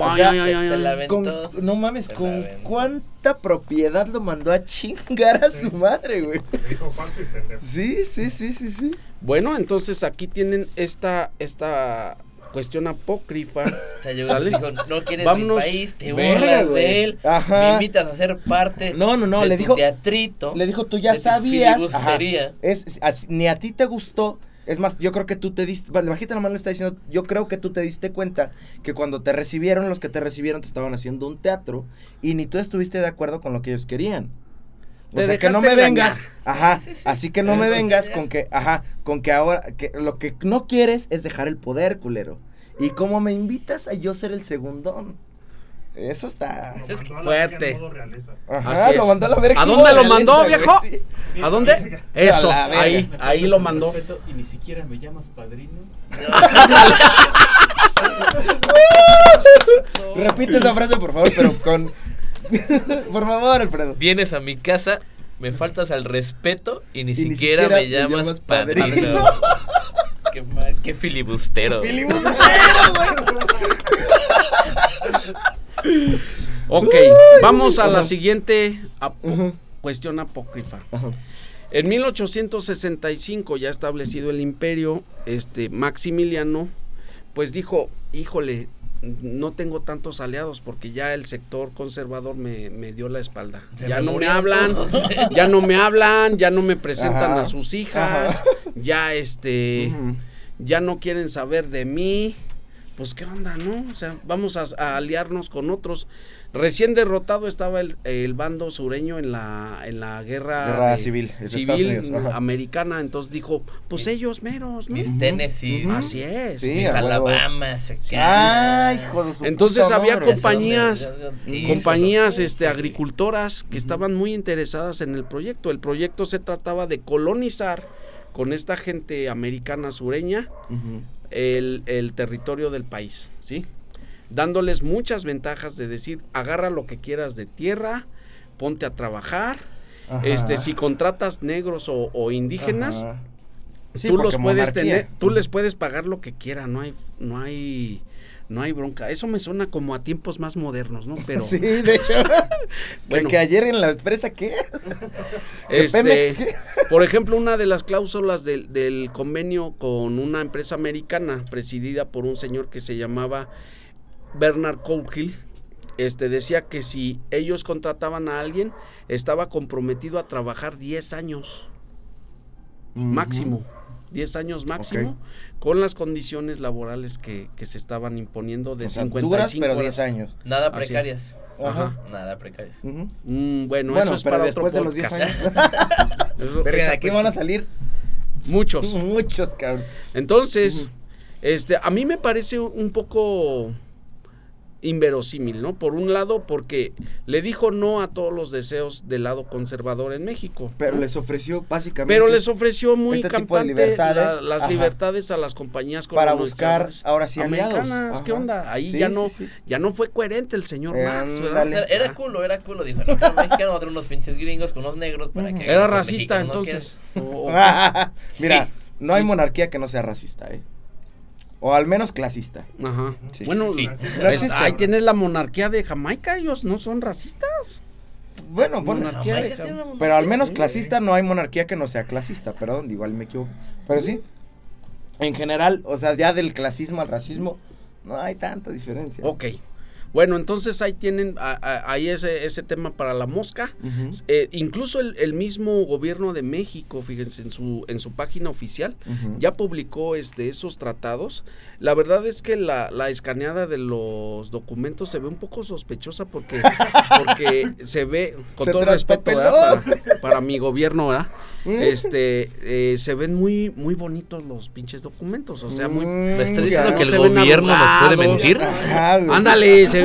O sea, Ay, ay, ay, se ay. la ven- Con- Aventó. no mames, Se con cuánta propiedad lo mandó a chingar a su madre, güey. Sí, sí, sí, sí, sí. Bueno, entonces aquí tienen esta, esta cuestión apócrifa. O sea, llegó ¿Sale? y dijo, no quieres Vámonos. mi país, te burlas de él, Ajá. me invitas a ser parte No, no, no, de le tu dijo- teatrito. Le dijo, tú ya sabías. filibustería". Ajá. es, así- ni a ti te gustó. Es más, yo creo que tú te diste. Bajita la mano le está diciendo. Yo creo que tú te diste cuenta que cuando te recibieron, los que te recibieron te estaban haciendo un teatro. Y ni tú estuviste de acuerdo con lo que ellos querían. O Te sea, que no me vengas, ajá, Sí, sí, sí. así que no me vengas con que, ajá, con que ahora, que lo que no quieres es dejar el poder, culero. Y como me invitas a yo ser el segundón. Eso está... Lo Es a fuerte. Ajá, lo mandó a la verga. ¿A dónde lo mandó, viejo? sí. ¿A dónde? Eso, verga. ahí, Me ahí lo mandó. respeto Y ni siquiera me llamas padrino. Repite esa frase, por favor, pero con... por favor, Alfredo. Vienes a mi casa, me faltas al respeto y ni, Y ni siquiera, siquiera me me llamas, llamas padrino. padrino. qué mal, qué filibustero. Filibustero, güey. Ok, vamos a la siguiente cuestión apócrifa. En 1865, ya establecido el imperio, este Maximiliano, pues dijo, híjole, no tengo tantos aliados porque ya el sector conservador me, me dio la espalda. Se ya me no me hablan, ya no me hablan, ya no me presentan Ajá. a sus hijas, Ajá. ya este, ya no quieren saber de mí. Pues qué onda, ¿no? O sea, vamos a, a aliarnos con otros. Recién derrotado estaba el, el bando sureño en la, en la guerra, Guerra de- civil, civil Estados Unidos, ajá. americana. Entonces dijo, pues ellos meros, ¿no? Mis Tennessee, ujú. Así es. Sí, mis. Alabamas. Ay, hijo de su Entonces puta había madre. compañías, compañías sí, este agricultoras que estaban muy interesadas en el proyecto. El proyecto se trataba de colonizar con esta gente americana sureña Ujú. El, el territorio del país, ¿sí? Dándoles muchas ventajas de decir, agarra lo que quieras de tierra, ponte a trabajar, Ajá. este, si contratas negros o, o indígenas, Ajá. Sí, tú los puedes monarquía. tener, tú les puedes pagar lo que quieran, no hay, no hay, no hay bronca. Eso me suena como a tiempos más modernos, ¿no? Pero Sí, de hecho. Bueno. que, que ayer en la empresa, ¿qué? ¿Que Este, Pemex qué? Por ejemplo, una de las cláusulas del, del convenio con una empresa americana presidida por un señor que se llamaba Bernard Coulhill, este decía que si ellos contrataban a alguien, estaba comprometido a trabajar 10 años máximo. 10 años máximo con las condiciones laborales que, que se estaban imponiendo de O sea, 55 duras, pero horas. 10 años. Nada precarias. Ajá. Nada precarias. Ujú. Mm, bueno, Bueno, eso es pero para después otro de los 10 podcast. años. Eso- Verga, esa de aquí van a salir Muchos. muchos, cabrón. Entonces, este, a mí me parece un poco inverosímil, ¿no? Por un lado, porque le dijo no a todos los deseos del lado conservador en México. Pero ¿no? les ofreció básicamente. Pero les ofreció muy este tipo de campante libertades, la- las ajá. libertades a las compañías Para buscar, ahora sí, aliados. ¿Qué onda? Ahí Sí, ya no sí. ya no fue coherente el señor Eh, sea, era Ah. culo, era culo. Dijo, no, los mexicanos otros unos pinches gringos con unos negros para que... Era racista no entonces. Mira, no hay monarquía que no sea racista, ¿eh? O al menos clasista. Ajá. Sí. Bueno, Sí. ahí tienes la monarquía de Jamaica, ellos no son racistas. Bueno, bueno. Una Pero al menos clasista no hay monarquía que no sea clasista, perdón, igual me equivoco. Pero sí, en general, o sea, ya del clasismo al racismo, no hay tanta diferencia. Ok. Bueno, entonces ahí tienen, a- a- ahí ese, ese tema para la mosca. Eh, incluso el, el mismo gobierno de México, fíjense, en su, en su página oficial, ya publicó este, esos tratados. La verdad es que la, la escaneada de los documentos se ve un poco sospechosa porque, porque se ve, con Se todo respeto para, para mi gobierno, ¿verdad? Mm. este, eh, se ven muy, muy bonitos los pinches documentos, o sea, muy... Mm, ¿Me está diciendo que el gobierno nos puede mentir? Ándale, se-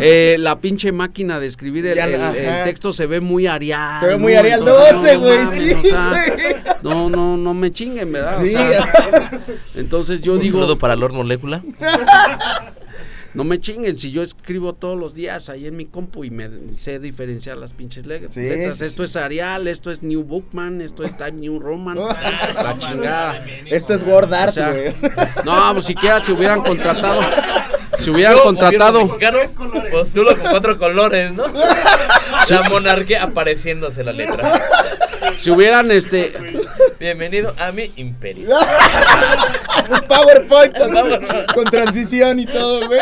eh, la pinche máquina de escribir el, Ya, el- el ajá. texto se ve muy Arial. Se ve muy ¿no? Arial Entonces, 12, no güey, mames, sí, o sea, güey. no, no, no me chinguen, ¿verdad? O Sí. sea, entonces yo Un digo, saludo para Lord Molécula. no me chinguen, si yo escribo todos los días ahí en mi compu y me sé diferenciar las pinches letras, sí, esto sí. es Arial, esto es New Bookman, esto es Time New Roman, la chingada. Esto es Word Art, O sea, güey. no, pues siquiera si hubieran contratado, si hubieran contratado, mexicano, postulo con cuatro colores, ¿no? La monarquía apareciéndose la letra. si hubieran este, Bienvenido a mi imperio. Un PowerPoint con, con transición y todo, güey.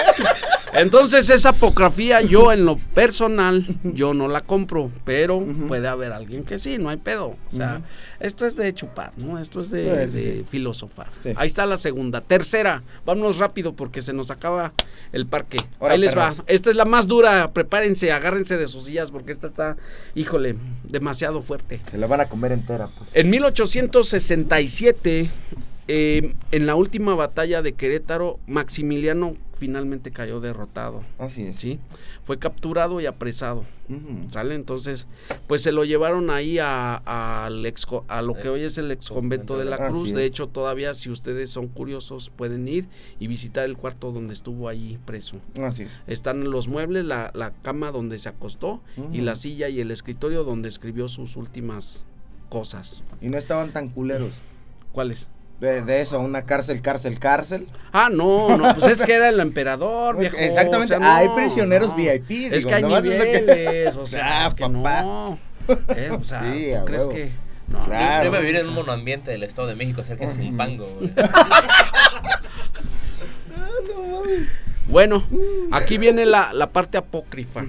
Entonces esa apocrafía yo en lo personal yo no la compro, pero puede haber alguien que sí, no hay pedo. O sea, esto es de chupar, ¿no? Esto es de, Pues, de sí. filosofar. Sí. Ahí está la segunda. Tercera, vámonos rápido porque se nos acaba el parque. Ahora, Ahí les perros. va. Esta es la más dura, prepárense, agárrense de sus sillas porque esta está, híjole, demasiado fuerte. Se la van a comer entera, pues. En 1867, eh, en la última batalla de Querétaro, Maximiliano finalmente cayó derrotado. Así es. ¿sí? Fue capturado y apresado. ¿Sale? Entonces, pues se lo llevaron ahí a, al ex, a lo que hoy es el ex convento de la Así Cruz. De hecho, todavía si ustedes son curiosos, pueden ir y visitar el cuarto donde estuvo ahí preso. Así es. Están los muebles, la, la cama donde se acostó y la silla y el escritorio donde escribió sus últimas cosas. Y no estaban tan culeros. ¿Cuáles? De, de eso, una cárcel, cárcel, cárcel. Ah, no, no, pues es que era el emperador, viejo. Exactamente, o sea, hay no, prisioneros no. VIP, Es digo, que hay es de que- niveles, o sea, Ah, es que papá. no. Eh, o sea, Sí, ¿tú crees huevo. que no? Claro. Yo iba a vivir en un monoambiente del Estado de México cerca de Zumpango, güey. Bueno, aquí viene la, la parte apócrifa.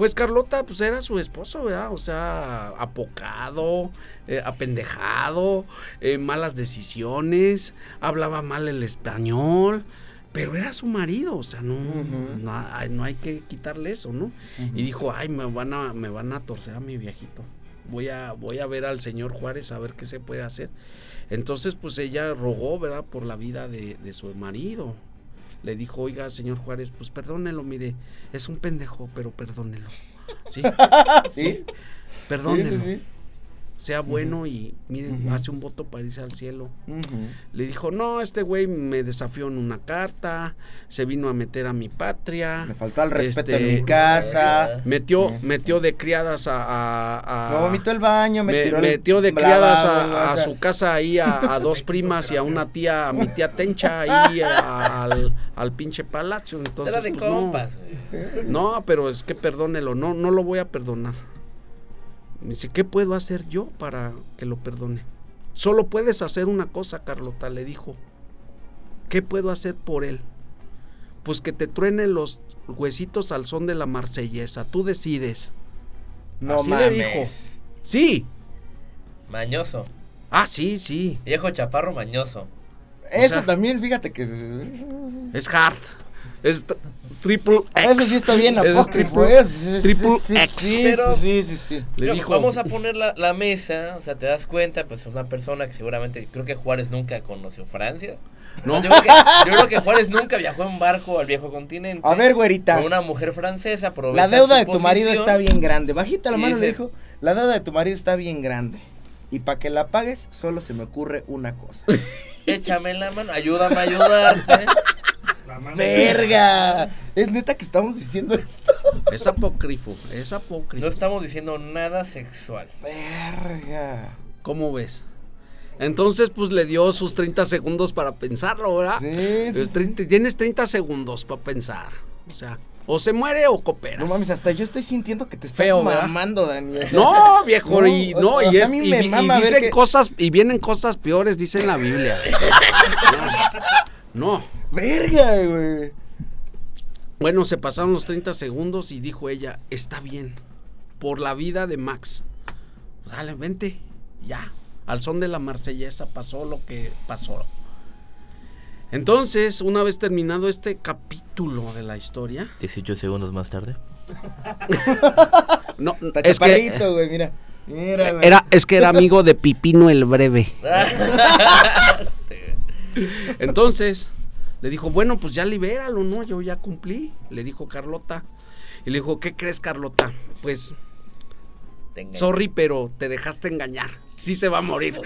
Pues Carlota, pues era su esposo, ¿verdad? O sea, apocado, eh, apendejado, eh, malas decisiones, hablaba mal el español, pero era su marido, o sea, no, no, hay, no hay que quitarle eso, ¿no? Y dijo, ay, me van a, me van a torcer a mi viejito. Voy a, voy a ver al señor Juárez a ver qué se puede hacer. Entonces, pues ella rogó, ¿verdad? Por la vida de, de su marido. Le dijo, oiga, señor Juárez, pues perdónelo, mire, es un pendejo, pero perdónelo. Sí, ¿Sí? perdónelo. Sí, sí, Sea bueno y, mire, Ujú. hace un voto para irse al cielo. Le dijo, no, este güey me desafió en una carta, se vino a meter a mi patria. Me faltó el respeto Este, en mi casa. Metió, Eh. metió de criadas a... a- a- Me vomitó el baño, me, me- tiró el metió de criadas a, a sea, su casa ahí a, a dos primas y a una tía, a mi tía Tencha ahí a- al, al pinche palacio. Entonces, Era de pues, no. compas, güey. No, pero es que perdónelo, no, no lo voy a perdonar. Me dice, ¿qué puedo hacer yo para que lo perdone? Solo puedes hacer una cosa, Carlota, le dijo. ¿Qué puedo hacer por él? Pues que te truene los huesitos al son de la marsellesa. Tú decides. No Así le mames. dijo. Sí. Mañoso. Ah, sí, sí. Viejo chaparro mañoso. Eso O sea- también, fíjate que... Es hard. Es tr- triple X. Eso sí está bien Eso es apócrifo. triple- sí, triple sí, X. Sí, Pero- sí, sí, sí. Le dijo, Vamos a poner la, la mesa, o sea, te das cuenta, pues es una persona que seguramente, creo que Juárez nunca conoció Francia. No. Yo, creo que, yo creo que Juárez nunca viajó en barco al viejo continente. A ver, güerita. Con una mujer francesa, La deuda su de tu marido está bien grande. Bajita la Y mano le dice- dijo, la deuda de tu marido está bien grande. Y para que la pagues, solo se me ocurre una cosa. Échame la mano, ayúdame a ayudarte. ¡Verga! Es neta que estamos diciendo esto. Es apócrifo, es apócrifo. No estamos diciendo nada sexual. Verga. ¿Cómo ves? Entonces, pues le dio sus 30 segundos para pensarlo, ¿verdad? Sí, sí, 30 tienes 30 segundos para pensar. O sea, o se muere o cooperas. No mames, hasta yo estoy sintiendo que te estás Feo, mamando, Dani. o sea, No, viejo, No, y o- no, o y, sea, a es, mí y, y dicen que- cosas, y vienen cosas peores, dice en la Biblia. No. Verga, güey. Bueno, se pasaron los 30 segundos y dijo ella, está bien, por la vida de Max. Dale, vente, ya. Al son de la marsellesa pasó lo que pasó. Entonces, una vez terminado este capítulo de la historia, 18 segundos más tarde. no, Está es que mira. Mira, güey. era, es que era amigo de Pipino el Breve. Entonces, le dijo, bueno, pues ya libéralo, ¿no? Yo ya cumplí. Le dijo Carlota. Y le dijo, ¿qué crees, Carlota? Pues, sorry, pero te dejaste engañar. Sí se va a morir.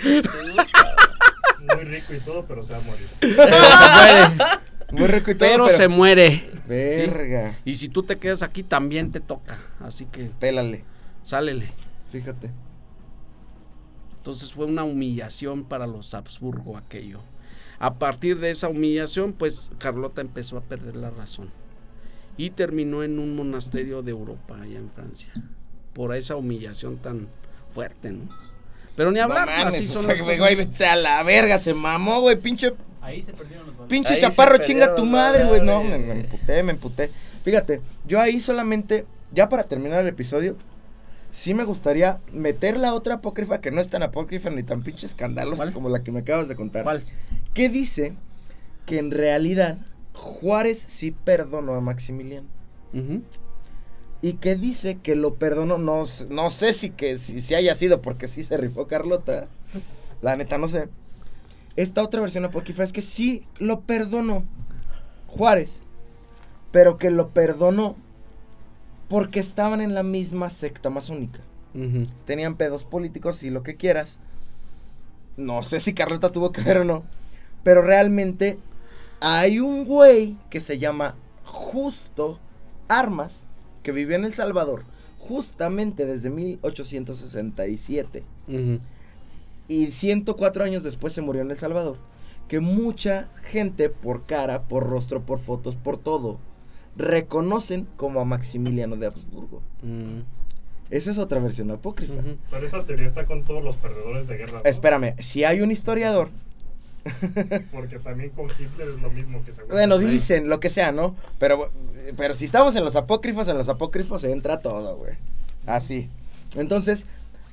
Muy rico y todo, pero se va a morir. Pero se muere. Muy rico y todo, Pero, pero... se muere. Verga. Y si tú te quedas aquí, también te toca. Así que, Pélale. sálele. Fíjate. Entonces fue una humillación para los Habsburgo aquello. A partir de esa humillación, pues Carlota empezó a perder la razón. Y terminó en un monasterio de Europa, allá en Francia. Por esa humillación tan fuerte, ¿no? Pero ni hablar, no mames, así o son sea, las güey, cosas. güey, vete a la verga, se mamó, güey, pinche Ahí se perdieron los valores. Pinche Ahí chaparro, chinga tu madre, güey. No, me, me emputé, me emputé. Fíjate, yo ahí solamente, ya para terminar el episodio, sí me gustaría meter la otra apócrifa que no es tan apócrifa ni tan pinche escandalosa ¿Cuál? como la que me acabas de contar. ¿Cuál? Que dice que en realidad Juárez sí perdonó a Maximiliano. Y que dice que lo perdonó, no, no sé si que si, si haya sido porque sí se rifó Carlota. La neta no sé. Esta otra versión apócrifa es que sí lo perdonó Juárez, pero que lo perdonó porque estaban en la misma secta masónica. Tenían pedos políticos y lo que quieras. No sé si Carlota tuvo que ver o no, pero realmente hay un güey que se llama Justo Armas que vivió en El Salvador justamente desde 1867 Ujú. y 104 años después se murió en El Salvador. Que mucha gente por cara, por rostro, por fotos, por todo, reconocen como a Maximiliano de Habsburgo. Mm. Esa es otra versión apócrifa. Ujú. Pero esa teoría está con todos los perdedores de guerra. ¿no? Espérame, si hay un historiador, Porque también con Hitler es lo mismo que se bueno, dicen lo que sea, ¿no? Pero, pero si estamos en los apócrifos, en los apócrifos se entra todo, güey. Así. Entonces,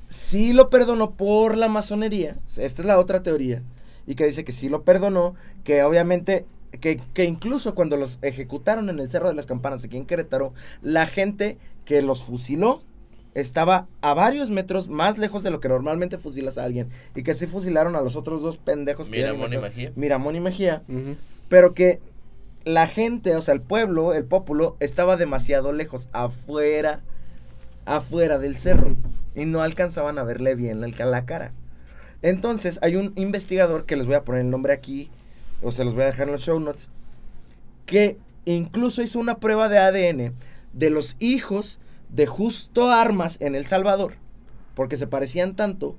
sí lo perdonó por la masonería. Esta es la otra teoría. Y que dice que sí lo perdonó, que obviamente, que, que incluso cuando los ejecutaron en el Cerro de las Campanas aquí en Querétaro, la gente que los fusiló estaba a varios metros más lejos de lo que normalmente fusilas a alguien. Y que sí fusilaron a los otros dos pendejos que Miramón y acá- Mejía. Miramón y Mejía. Pero que la gente, o sea, el pueblo, el pueblo, estaba demasiado lejos, afuera, afuera del cerro. Y no alcanzaban a verle bien la, la cara. Entonces, hay un investigador que les voy a poner el nombre aquí, o se los voy a dejar en los show notes, que incluso hizo una prueba de ADN de los hijos de Justo Armas en El Salvador, porque se parecían tanto.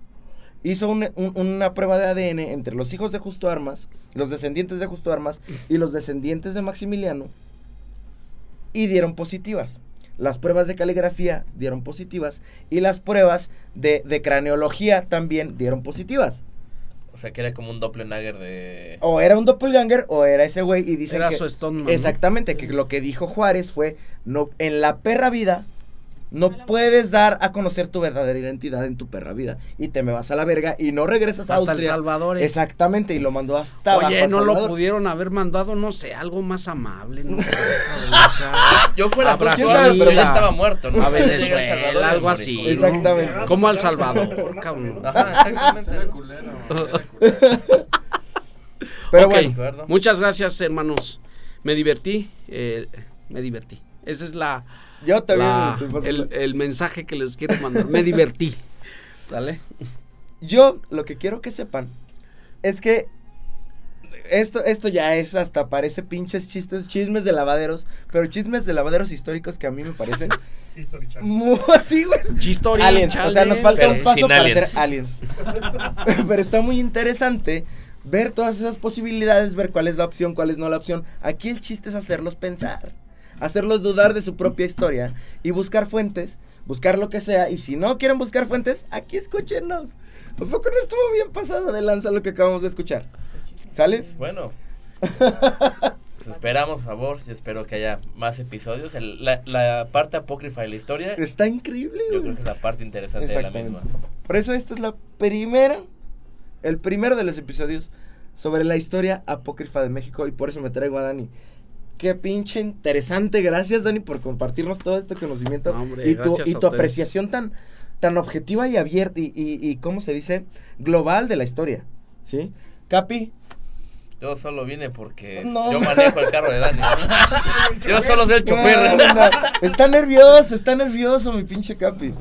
Hizo un- un- una prueba de ADN entre los hijos de Justo Armas, los descendientes de Justo Armas y los descendientes de Maximiliano, y dieron positivas. Las pruebas de caligrafía dieron positivas y las pruebas de, de craneología también dieron positivas. O sea, que era como un doppelganger de... O era un doppelganger o era ese güey y dicen Era que... su Stoneman. ¿no? Exactamente, que lo que dijo Juárez fue, no, en la perra vida no puedes dar a conocer tu verdadera identidad en tu perra vida. Y te me vas a la verga y no regresas a Hasta El Austria. Salvador. eh. Exactamente, y lo mandó hasta Oye, a no lo pudieron haber mandado, no sé, algo más amable, no sé, cabrón, o sea, Yo fuera a yo, Brasil, yo ya a- estaba muerto, ¿no? a a El Venezuela, Salvador algo así. ¿no? Exactamente. Como al Salvador, cabrón. Ajá, exactamente. Era ¿no? culero, era culero. Pero bueno, muchas gracias, hermanos. Me divertí, eh, me divertí. Esa es la, yo también la- me estoy pasando- el, el mensaje que les quiero mandar. Me divertí. ¿Dale? Yo lo que quiero que sepan es que esto, esto ya es hasta parece pinches chistes, chismes de lavaderos, pero chismes de lavaderos históricos que a mí me parecen History así, güey. Aliens, o sea, nos falta Pero un paso para aliens. ser aliens. Pero está muy interesante ver todas esas posibilidades, ver cuál es la opción, cuál es no la opción. Aquí el chiste es hacerlos pensar, hacerlos dudar de su propia historia y buscar fuentes, buscar lo que sea. Y si no quieren buscar fuentes, aquí escúchenos. ¿A poco no estuvo bien pasado de lanza lo que acabamos de escuchar? ¿Sale? Bueno. Pues esperamos, por favor. y espero que haya más episodios. El- la, la parte apócrifa de la historia, Está increíble, yo güey. creo que es la parte interesante de la misma. Por eso esta es la primera, el primero de los episodios sobre la historia apócrifa de México y por eso me traigo a Dani. Qué pinche interesante, gracias Dani por compartirnos todo este conocimiento No, hombre, y tu, y tu apreciación tan, tan objetiva y abierta y, y, y, ¿cómo se dice? Global de la historia, ¿sí? Capi, Yo solo vine porque No. yo manejo el carro de Dani. yo solo soy el chofer. No, no, no. está nervioso, está nervioso mi pinche Capi.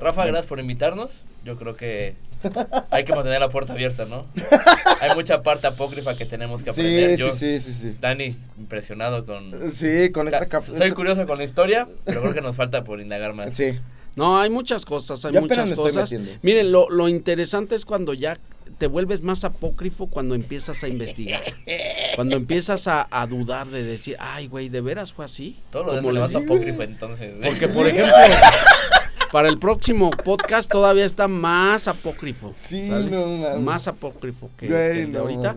Rafa, gracias por invitarnos. Yo creo que hay que mantener la puerta abierta, ¿no? Hay mucha parte apócrifa que tenemos que aprender. Sí, Yo, sí, sí, sí, sí. Dani, impresionado con... Sí, con esta Ta- capa. Soy curioso con la historia, pero creo que nos falta por indagar más. Sí. No, hay muchas cosas, hay Yo muchas me estoy cosas. Miren, lo, lo interesante es cuando ya te vuelves más apócrifo cuando empiezas a investigar. Cuando empiezas a, a dudar de decir, ay, güey, ¿de veras fue así? Todo lo de Como eso les levanto digo. apócrifo, entonces. Porque, por ejemplo, para el próximo podcast todavía está más apócrifo. Sí, no. Más apócrifo que, Güey, que el de ahorita.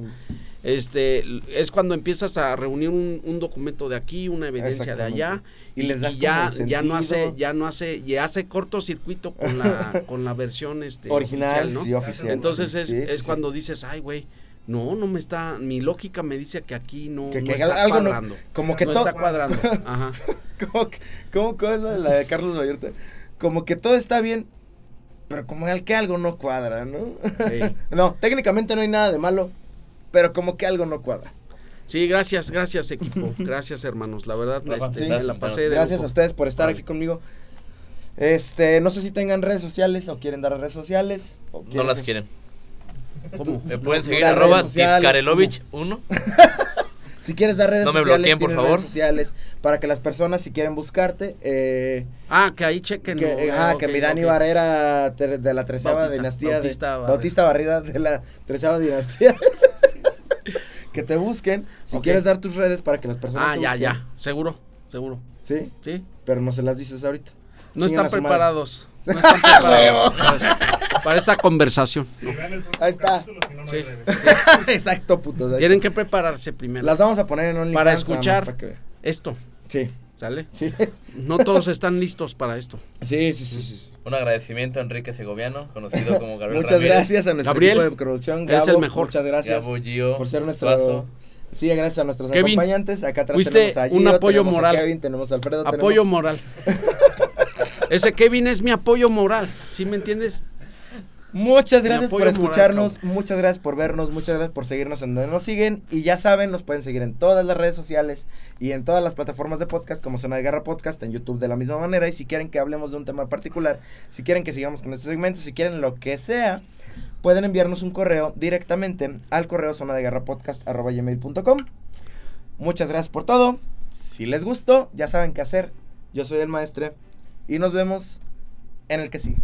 Este, es cuando empiezas a reunir un, un documento de aquí, una evidencia de allá, Y les das ya, como el ya no hace, ya no hace, ya hace cortocircuito con la, con la versión este, Original, oficial, ¿no? sí, oficial. Entonces sí, es, sí, es cuando dices, ay, güey, no, no me está, mi lógica me dice que aquí no, Que- no que está algo no- cuadrando. como que no todo- está cuadrando. Ajá. ¿Cómo, que- cómo cosa la de Carlos Vallarta? Como que todo está bien, pero como al que algo no cuadra, ¿no? Sí. no, técnicamente no hay nada de malo, pero como que algo no cuadra. Sí, gracias, gracias equipo, gracias hermanos, la verdad Rafa, este, sí, me la pasé de Gracias a ustedes por estar Vale. aquí conmigo. Este, no sé si tengan redes sociales o quieren dar redes sociales. o No las quieren. ¿Cómo? Me pueden no, seguir arroba Tiscarelovich 1. Si quieres dar redes No me sociales, bloqueen, por tienen favor. redes sociales para que las personas si quieren buscarte, eh, Ah, que ahí chequen. que, eh, Ok, que mi Dani. Barrera de la treceava Bautista, dinastía Bautista de Barrera. Bautista Barrera de la treceava dinastía que te busquen si quieres dar tus redes para que las personas Ah, te ya, busquen. ya, seguro, seguro. Sí, Sí, pero no se las dices ahorita. no Chinguen están preparados. No están preparados para, esta conversación. Ahí está. No, Sí. Exacto, putos. ahí Tienen que prepararse primero. Las vamos a poner en OnlyFans. Para escuchar. para que vean. Esto, Sí, ¿sale? sí. No todos están listos para esto. Sí, sí, sí, sí. Un agradecimiento a Enrique Segoviano, conocido como Gabriel Muchas Ramírez. gracias a nuestro Gabriel, equipo de producción. Gabo, el mejor. Muchas gracias Gabo, Gio, por ser nuestro. Sí, gracias a nuestros Kevin, acompañantes. Acá atrás fuiste tenemos a un Gio, apoyo tenemos a moral. Kevin, tenemos a Alfredo. Apoyo tenemos- moral. Ese Kevin es mi apoyo moral, ¿sí me entiendes? Muchas gracias por moral, escucharnos, muchas gracias por vernos, muchas gracias por seguirnos en donde nos siguen. Y ya saben, nos pueden seguir en todas las redes sociales y en todas las plataformas de podcast, como Zona de Guerra Podcast, en YouTube de la misma manera. Y si quieren que hablemos de un tema particular, si quieren que sigamos con este segmento, si quieren lo que sea, pueden enviarnos un correo directamente al correo zona de guerra podcast. Muchas gracias por todo. Si les gustó, ya saben qué hacer. Yo soy el maestre y nos vemos en el que sigue.